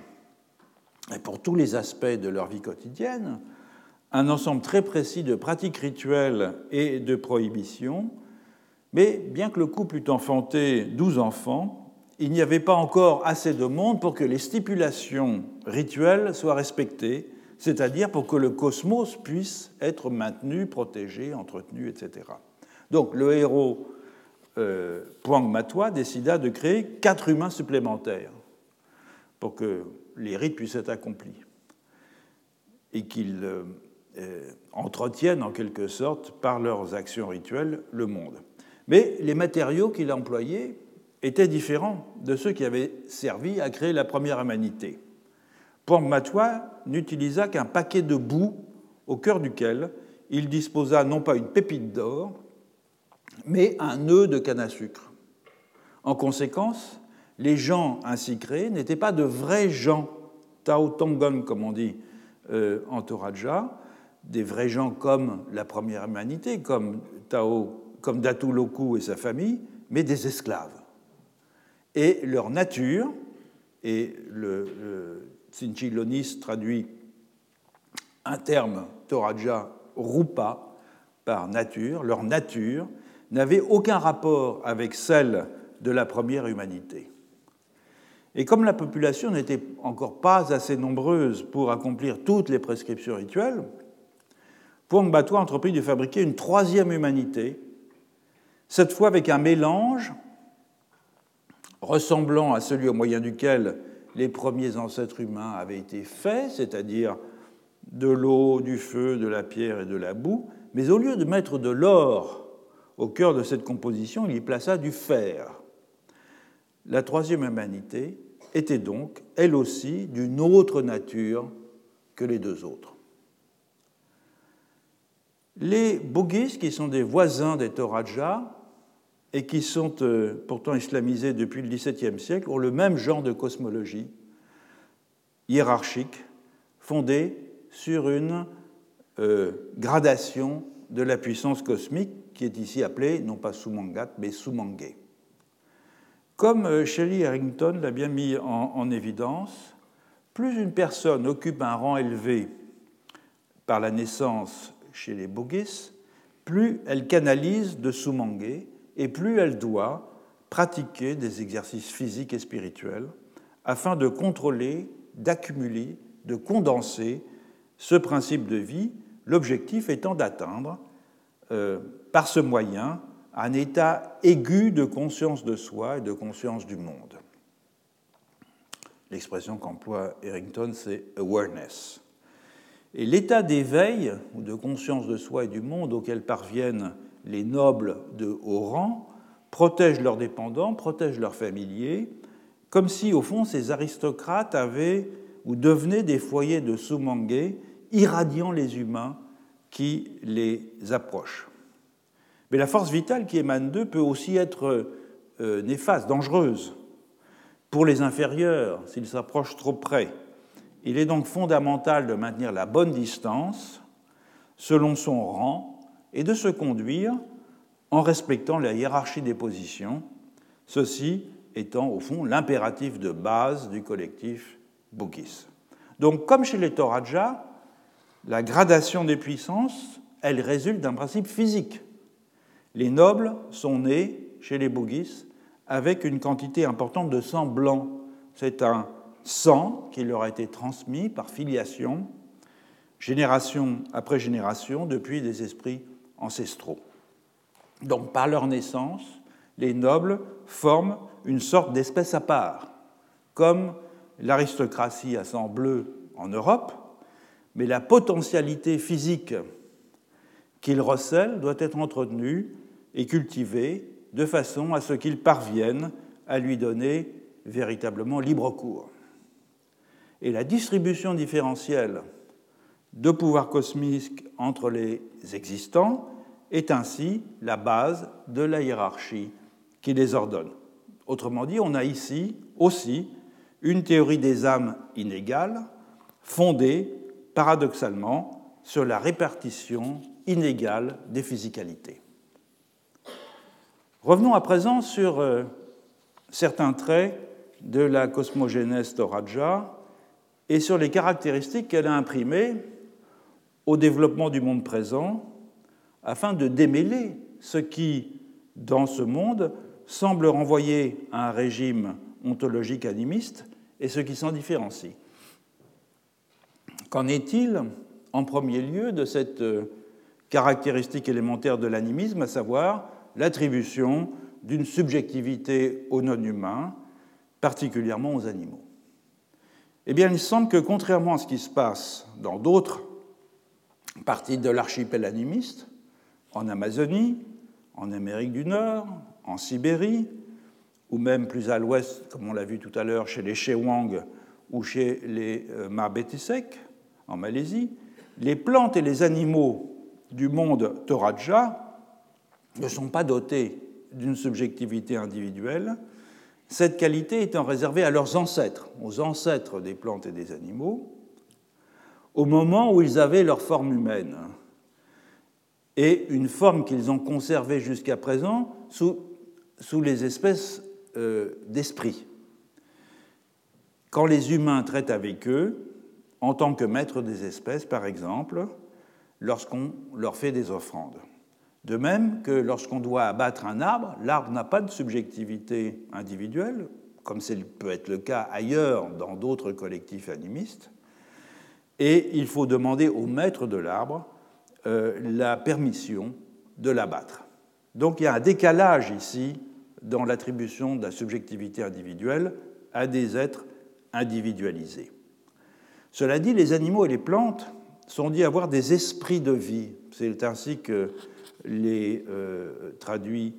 et pour tous les aspects de leur vie quotidienne un ensemble très précis de pratiques rituelles et de prohibitions, mais bien que le couple eût enfanté douze enfants, il n'y avait pas encore assez de monde pour que les stipulations rituelles soient respectées, c'est-à-dire pour que le cosmos puisse être maintenu, protégé, entretenu, etc. Donc le héros euh, Puang décida de créer quatre humains supplémentaires pour que les rites puissent être accomplis et qu'ils euh, euh, entretiennent en quelque sorte par leurs actions rituelles le monde. Mais les matériaux qu'il employait étaient différents de ceux qui avaient servi à créer la première humanité. Matwa n'utilisa qu'un paquet de boue au cœur duquel il disposa non pas une pépite d'or, mais un nœud de canne à sucre. En conséquence, les gens ainsi créés n'étaient pas de vrais gens, Tao Tongon comme on dit euh, en Toraja, des vrais gens comme la première humanité, comme Tao, comme Datu Loku et sa famille, mais des esclaves et leur nature, et le, le Lonis traduit un terme Toraja rupa par nature, leur nature n'avait aucun rapport avec celle de la première humanité. Et comme la population n'était encore pas assez nombreuse pour accomplir toutes les prescriptions rituelles, Puang Batwa entreprit de fabriquer une troisième humanité, cette fois avec un mélange ressemblant à celui au moyen duquel les premiers ancêtres humains avaient été faits, c'est-à-dire de l'eau, du feu, de la pierre et de la boue, mais au lieu de mettre de l'or au cœur de cette composition, il y plaça du fer. La troisième humanité était donc, elle aussi, d'une autre nature que les deux autres. Les Bogis, qui sont des voisins des Toraja, et qui sont euh, pourtant islamisés depuis le XVIIe siècle, ont le même genre de cosmologie hiérarchique fondée sur une euh, gradation de la puissance cosmique qui est ici appelée non pas Sumangat mais Sumangé. Comme euh, Shelley Harrington l'a bien mis en, en, évidence, plus une personne occupe un rang élevé par la naissance chez les Bogis, plus elle canalise de Sumangé et plus elle doit pratiquer des exercices physiques et spirituels afin de contrôler, d'accumuler, de condenser ce principe de vie, l'objectif étant d'atteindre euh, par ce moyen un état aigu de conscience de soi et de conscience du monde. L'expression qu'emploie Harrington, c'est awareness. Et l'état d'éveil ou de conscience de soi et du monde auquel parviennent les nobles de haut rang protègent leurs dépendants, protègent leurs familiers, comme si, au fond, ces aristocrates avaient ou devenaient des foyers de Sumangé, irradiant les humains qui les approchent. Mais la force vitale qui émane d'eux peut aussi être euh, néfaste, dangereuse. Pour les inférieurs, s'ils s'approchent trop près, il est donc fondamental de maintenir la bonne distance selon son rang et de se conduire en respectant la hiérarchie des positions, ceci étant au fond l'impératif de base du collectif Bugis. Donc comme chez les Toraja, la gradation des puissances, elle résulte d'un principe physique. Les nobles sont nés chez les Bugis avec une quantité importante de sang blanc. C'est un sang qui leur a été transmis par filiation, génération après génération, depuis des esprits ancestraux. Donc par leur naissance, les nobles forment une sorte d'espèce à part, comme l'aristocratie à sang bleu en Europe, mais la potentialité physique qu'ils recèlent doit être entretenue et cultivée de façon à ce qu'ils parviennent à lui donner véritablement libre cours. Et la distribution différentielle de pouvoir cosmique entre les existants est ainsi la base de la hiérarchie qui les ordonne. Autrement dit, on a ici aussi une théorie des âmes inégales fondée paradoxalement sur la répartition inégale des physicalités. Revenons à présent sur euh, certains traits de la cosmogénèse Toraja et sur les caractéristiques qu'elle a imprimées au développement du monde présent afin de démêler ce qui, dans ce monde, semble renvoyer à un régime ontologique animiste et ce qui s'en différencie. Qu'en est-il, en premier lieu, de cette euh, caractéristique élémentaire de l'animisme, à savoir l'attribution d'une subjectivité aux non-humains, particulièrement aux animaux? Eh bien, il semble que, contrairement à ce qui se passe dans d'autres parties de l'archipel animiste, en Amazonie, en Amérique du Nord, en Sibérie, ou même plus à l'ouest, comme on l'a vu tout à l'heure, chez les Chewang ou chez les euh, Marbetisek, en Malaisie, les plantes et les animaux du monde Toraja ne sont pas dotés d'une subjectivité individuelle, cette qualité étant réservée à leurs ancêtres, aux ancêtres des plantes et des animaux, au moment où ils avaient leur forme humaine, et une forme qu'ils ont conservée jusqu'à présent sous, les espèces euh, d'esprit. Quand les humains traitent avec eux, en tant que maîtres des espèces, par exemple, lorsqu'on leur fait des offrandes. De même que lorsqu'on doit abattre un arbre, l'arbre n'a pas de subjectivité individuelle, comme ça peut être le cas ailleurs dans d'autres collectifs animistes, et il faut demander au maître de l'arbre euh, la permission de l'abattre. Donc il y a un décalage ici dans l'attribution de la subjectivité individuelle à des êtres individualisés. Cela dit, les animaux et les plantes sont dits avoir des esprits de vie. C'est ainsi que les euh, traduit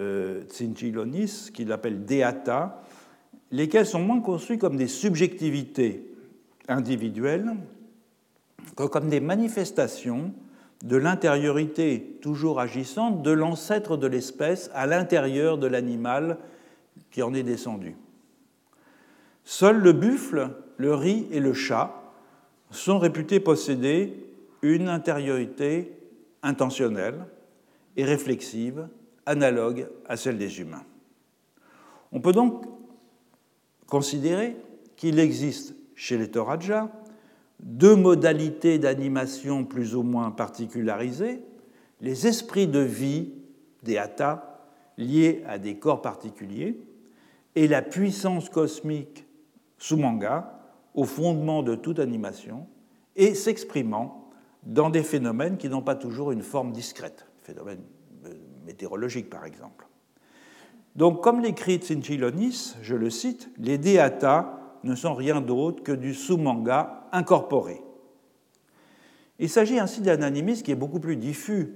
euh, Tsinchilonis, qu'il appelle deata, lesquels sont moins construits comme des subjectivités individuelles que comme des manifestations de l'intériorité toujours agissante de l'ancêtre de l'espèce à l'intérieur de l'animal qui en est descendu. Seul le buffle, le riz et le chat sont réputés posséder une intériorité intentionnelle et réflexive analogue à celle des humains. On peut donc considérer qu'il existe chez les Toraja deux modalités d'animation plus ou moins particularisées, les esprits de vie des Hatha liés à des corps particuliers et la puissance cosmique Sumanga au fondement de toute animation et s'exprimant dans des phénomènes qui n'ont pas toujours une forme discrète, phénomènes euh, météorologiques par exemple. Donc, comme l'écrit Tsinchilonis, je le cite, les Dhéata ne sont rien d'autre que du sous-manga incorporé. Il s'agit ainsi d'un animisme qui est beaucoup plus diffus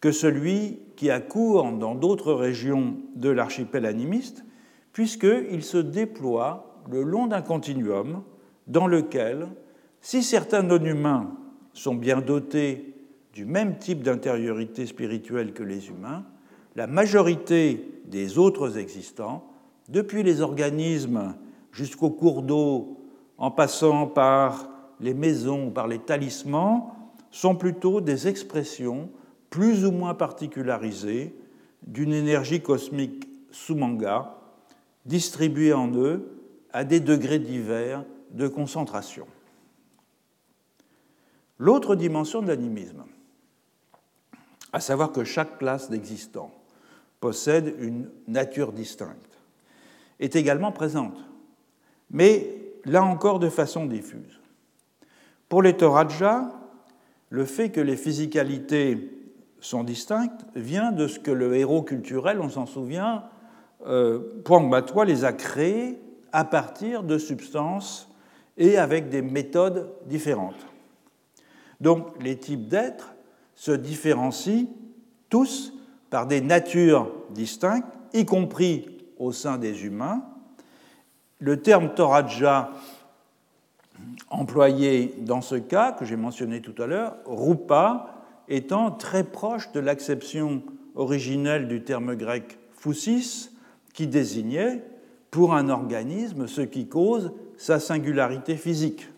que celui qui a cours dans d'autres régions de l'archipel animiste, puisqu'il se déploie le long d'un continuum dans lequel, si certains non-humains sont bien dotés du même type d'intériorité spirituelle que les humains, la majorité des autres existants, depuis les organismes jusqu'aux cours d'eau, en passant par les maisons, par les talismans, sont plutôt des expressions plus ou moins particularisées d'une énergie cosmique sous-manga distribués en eux à des degrés divers de concentration. L'autre dimension de l'animisme, à savoir que chaque classe d'existants possède une nature distincte, est également présente, mais là encore de façon diffuse. Pour les Toraja, le fait que les physicalités sont distinctes vient de ce que le héros culturel, on s'en souvient, euh, Batoi les a créés à partir de substances et avec des méthodes différentes. Donc les types d'êtres se différencient tous par des natures distinctes, y compris au sein des humains. Le terme Toraja employé dans ce cas, que j'ai mentionné tout à l'heure, rupa, étant très proche de l'acception originelle du terme grec phusis, qui désignait pour un organisme ce qui cause sa singularité physique.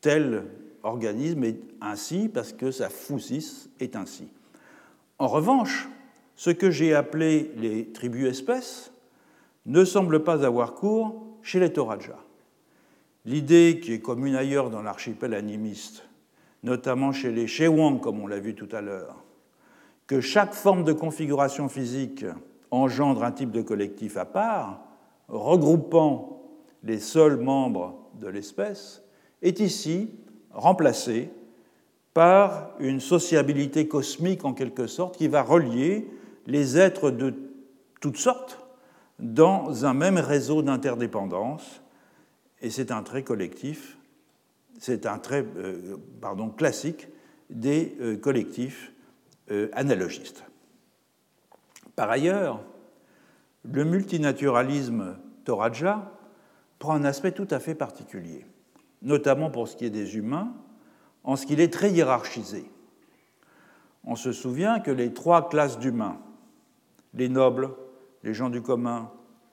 Tel organisme est ainsi parce que sa phusis est ainsi. En revanche, ce que j'ai appelé les tribus-espèces ne semble pas avoir cours chez les Toraja. L'idée qui est commune ailleurs dans l'archipel animiste, notamment chez les Shewang, comme on l'a vu tout à l'heure, que chaque forme de configuration physique engendre un type de collectif à part, regroupant les seuls membres de l'espèce, est ici remplacée par une sociabilité cosmique en quelque sorte qui va relier les êtres de toutes sortes dans un même réseau d'interdépendance et c'est un trait collectif, c'est un trait euh, pardon, classique des euh, collectifs euh, analogistes. Par ailleurs, le multinaturalisme Toraja prend un aspect tout à fait particulier, notamment pour ce qui est des humains, en ce qu'il est très hiérarchisé. On se souvient que les trois classes d'humains, les nobles, les gens du commun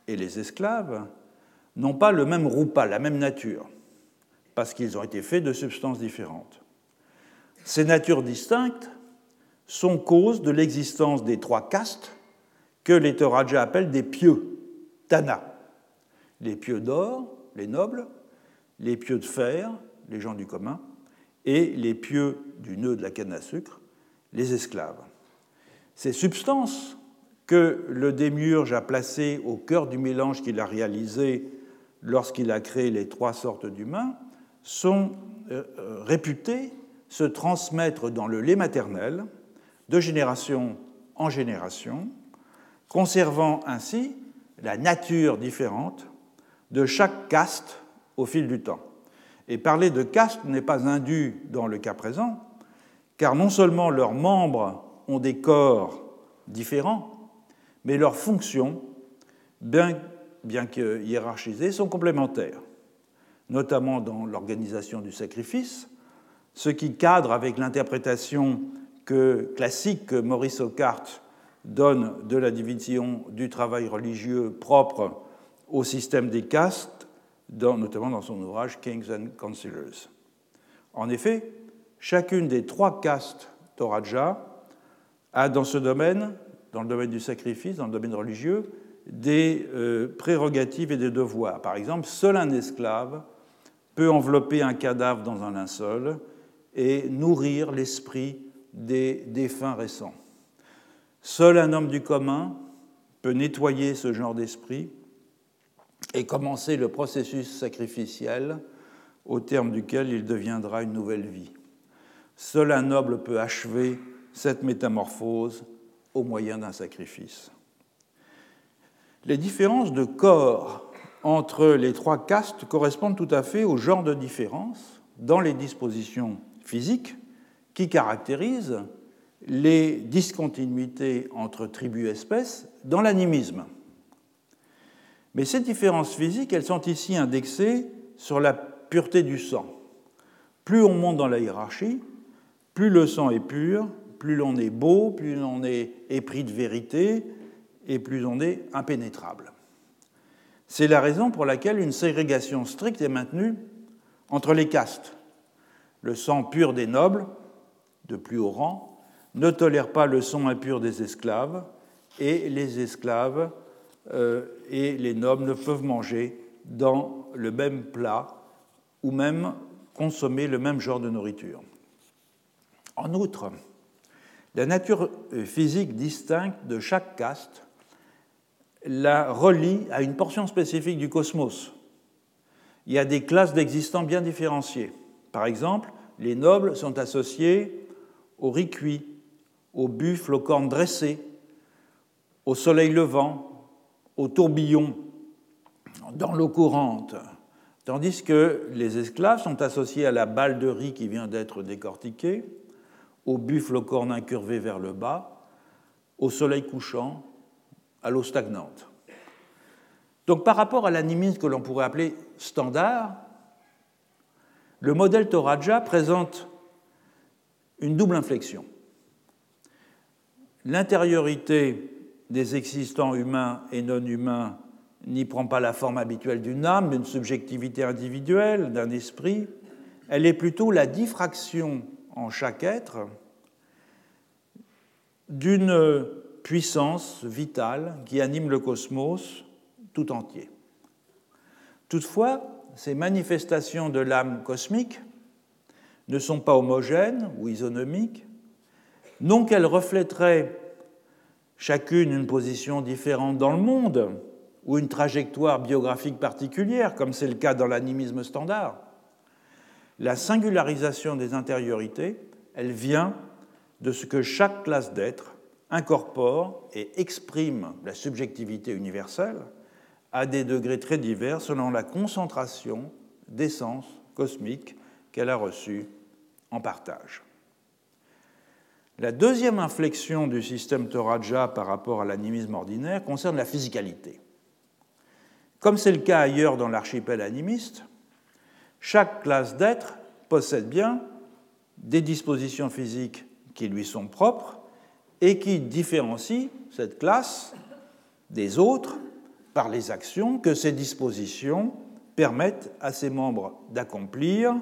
et les esclaves, n'ont pas le même rupa, la même nature, parce qu'ils ont été faits de substances différentes. Ces natures distinctes sont cause de l'existence des trois castes que les Toraja appellent des pieux, Tana. Les pieux d'or, les nobles, les pieux de fer, les gens du commun, et les pieux du nœud de la canne à sucre, les esclaves. Ces substances que le démiurge a placées au cœur du mélange qu'il a réalisé lorsqu'il a créé les trois sortes d'humains, sont euh, euh, réputés se transmettre dans le lait maternel de génération en génération, conservant ainsi la nature différente de chaque caste au fil du temps. Et parler de caste n'est pas indu dans le cas présent, car non seulement leurs membres ont des corps différents, mais leurs fonctions, bien bien que hiérarchisés, sont complémentaires, notamment dans l'organisation du sacrifice, ce qui cadre avec l'interprétation que, classique que Maurice Ockart donne de la division du travail religieux propre au système des castes, notamment dans son ouvrage Kings and Councillors. En effet, chacune des trois castes Toraja a dans ce domaine, dans le domaine du sacrifice, dans le domaine religieux, des euh, prérogatives et des devoirs. Par exemple, seul un esclave peut envelopper un cadavre dans un linceul et nourrir l'esprit des défunts récents. Seul un homme du commun peut nettoyer ce genre d'esprit et commencer le processus sacrificiel au terme duquel il deviendra une nouvelle vie. Seul un noble peut achever cette métamorphose au moyen d'un sacrifice. Les différences de corps entre les trois castes correspondent tout à fait au genre de différence dans les dispositions physiques qui caractérisent les discontinuités entre tribus et espèces dans l'animisme. Mais ces différences physiques, elles sont ici indexées sur la pureté du sang. Plus on monte dans la hiérarchie, plus le sang est pur, plus l'on est beau, plus l'on est épris de vérité, et plus on est impénétrable. C'est la raison pour laquelle une ségrégation stricte est maintenue entre les castes. Le sang pur des nobles, de plus haut rang, ne tolère pas le sang impur des esclaves, et les esclaves euh, et les nobles ne peuvent manger dans le même plat ou même consommer le même genre de nourriture. En outre, la nature physique distincte de chaque caste la relie à une portion spécifique du cosmos. Il y a des classes d'existants bien différenciées. Par exemple, les nobles sont associés au riz cuit, au buffle aux cornes dressées, au soleil levant, au tourbillon dans l'eau courante, tandis que les esclaves sont associés à la balle de riz qui vient d'être décortiquée, au buffle aux cornes incurvées vers le bas, au soleil couchant, à l'eau stagnante. Donc par rapport à l'animisme que l'on pourrait appeler standard, le modèle Toraja présente une double inflexion. L'intériorité des existants humains et non humains n'y prend pas la forme habituelle d'une âme, d'une subjectivité individuelle, d'un esprit, elle est plutôt la diffraction en chaque être d'une puissance vitale qui anime le cosmos tout entier. Toutefois, ces manifestations de l'âme cosmique ne sont pas homogènes ou isonomiques, non qu'elles reflèteraient chacune une position différente dans le monde ou une trajectoire biographique particulière, comme c'est le cas dans l'animisme standard. La singularisation des intériorités, elle vient de ce que chaque classe d'être incorpore et exprime la subjectivité universelle à des degrés très divers selon la concentration d'essence cosmique qu'elle a reçue en partage. La deuxième inflexion du système Toraja par rapport à l'animisme ordinaire concerne la physicalité. Comme c'est le cas ailleurs dans l'archipel animiste, chaque classe d'êtres possède bien des dispositions physiques qui lui sont propres et qui différencient cette classe des autres par les actions que ces dispositions permettent à ses membres d'accomplir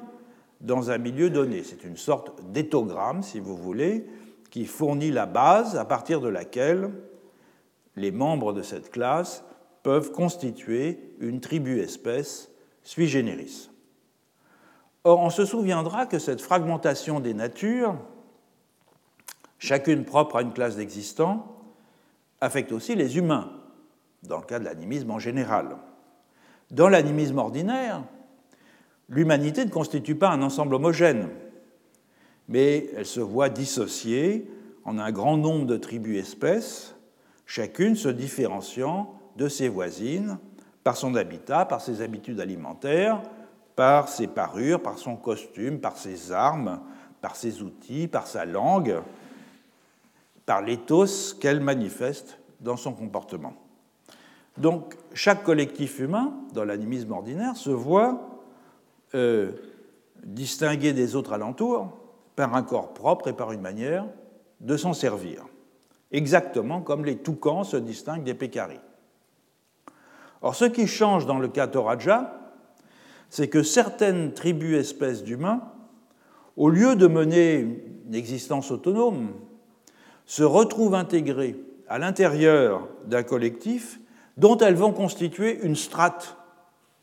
dans un milieu donné. C'est une sorte d'éthogramme, si vous voulez, qui fournit la base à partir de laquelle les membres de cette classe peuvent constituer une tribu-espèce sui generis. Or, on se souviendra que cette fragmentation des natures, chacune propre à une classe d'existants, affecte aussi les humains, dans le cas de l'animisme en général. Dans l'animisme ordinaire, l'humanité ne constitue pas un ensemble homogène mais elle se voit dissociée en un grand nombre de tribus-espèces, chacune se différenciant de ses voisines par son habitat, par ses habitudes alimentaires, par ses parures, par son costume, par ses armes, par ses outils, par sa langue, par l'éthos qu'elle manifeste dans son comportement. Donc chaque collectif humain, dans l'animisme ordinaire, se voit euh, distingué des autres alentours par un corps propre et par une manière de s'en servir, exactement comme les toucans se distinguent des pécaris. Or, ce qui change dans le cas Toraja, c'est que certaines tribus espèces d'humains, au lieu de mener une existence autonome, se retrouvent intégrées à l'intérieur d'un collectif dont elles vont constituer une strate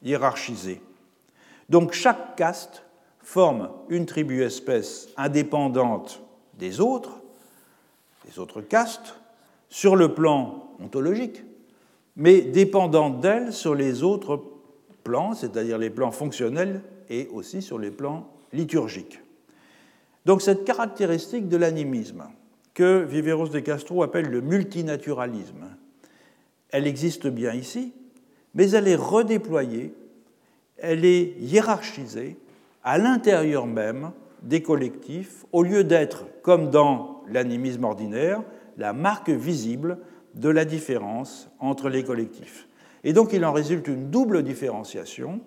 hiérarchisée. Donc chaque caste forme une tribu-espèce indépendante des autres, des autres castes, sur le plan ontologique, mais dépendante d'elle sur les autres plans, c'est-à-dire les plans fonctionnels et aussi sur les plans liturgiques. Donc cette caractéristique de l'animisme, que Viveros de Castro appelle le multinaturalisme, elle existe bien ici, mais elle est redéployée, elle est hiérarchisée à l'intérieur même des collectifs, au lieu d'être, comme dans l'animisme ordinaire, la marque visible de la différence entre les collectifs. Et donc il en résulte une double différenciation,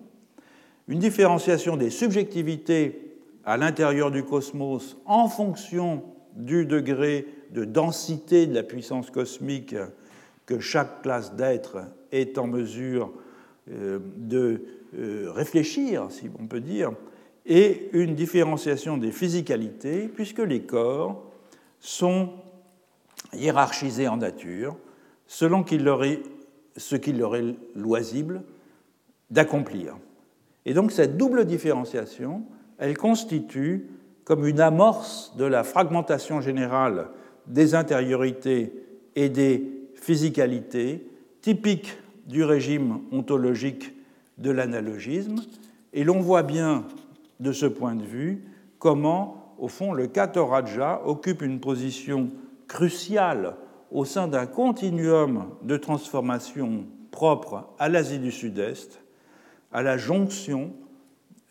une différenciation des subjectivités à l'intérieur du cosmos en fonction du degré de densité de la puissance cosmique que chaque classe d'êtres est en mesure euh, de euh, réfléchir, si on peut dire, et une différenciation des physicalités, puisque les corps sont hiérarchisés en nature selon qu'il leur est ce qu'il leur est loisible d'accomplir. Et donc cette double différenciation, elle constitue comme une amorce de la fragmentation générale des intériorités et des physicalités typiques du régime ontologique de l'analogisme. Et l'on voit bien de ce point de vue comment, au fond, le Katoraja occupe une position cruciale au sein d'un continuum de transformation propre à l'Asie du Sud-Est, à la jonction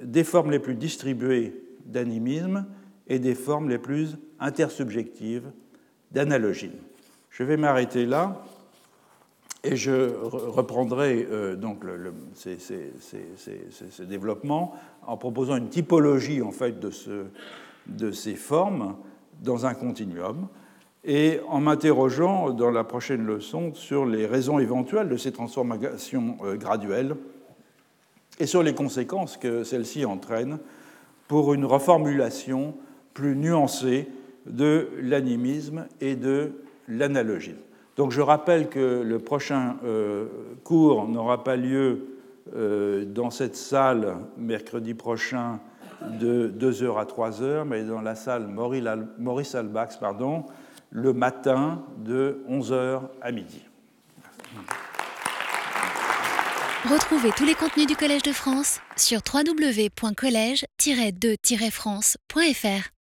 des formes les plus distribuées d'animisme et des formes les plus intersubjectives d'analogie. Je vais m'arrêter là et je reprendrai euh, donc ces, développements en proposant une typologie en fait de ces formes dans un continuum et en m'interrogeant dans la prochaine leçon sur les raisons éventuelles de ces transformations euh, graduelles et sur les conséquences que celles-ci entraînent pour une reformulation plus nuancée de l'animisme et de l'analogisme. Donc je rappelle que le prochain euh, cours n'aura pas lieu euh, dans cette salle mercredi prochain de 2h à 3h, mais dans la salle Maurice Albax pardon, le matin de 11h à midi. Retrouvez tous les contenus du Collège de France sur www.colège-2-france.fr.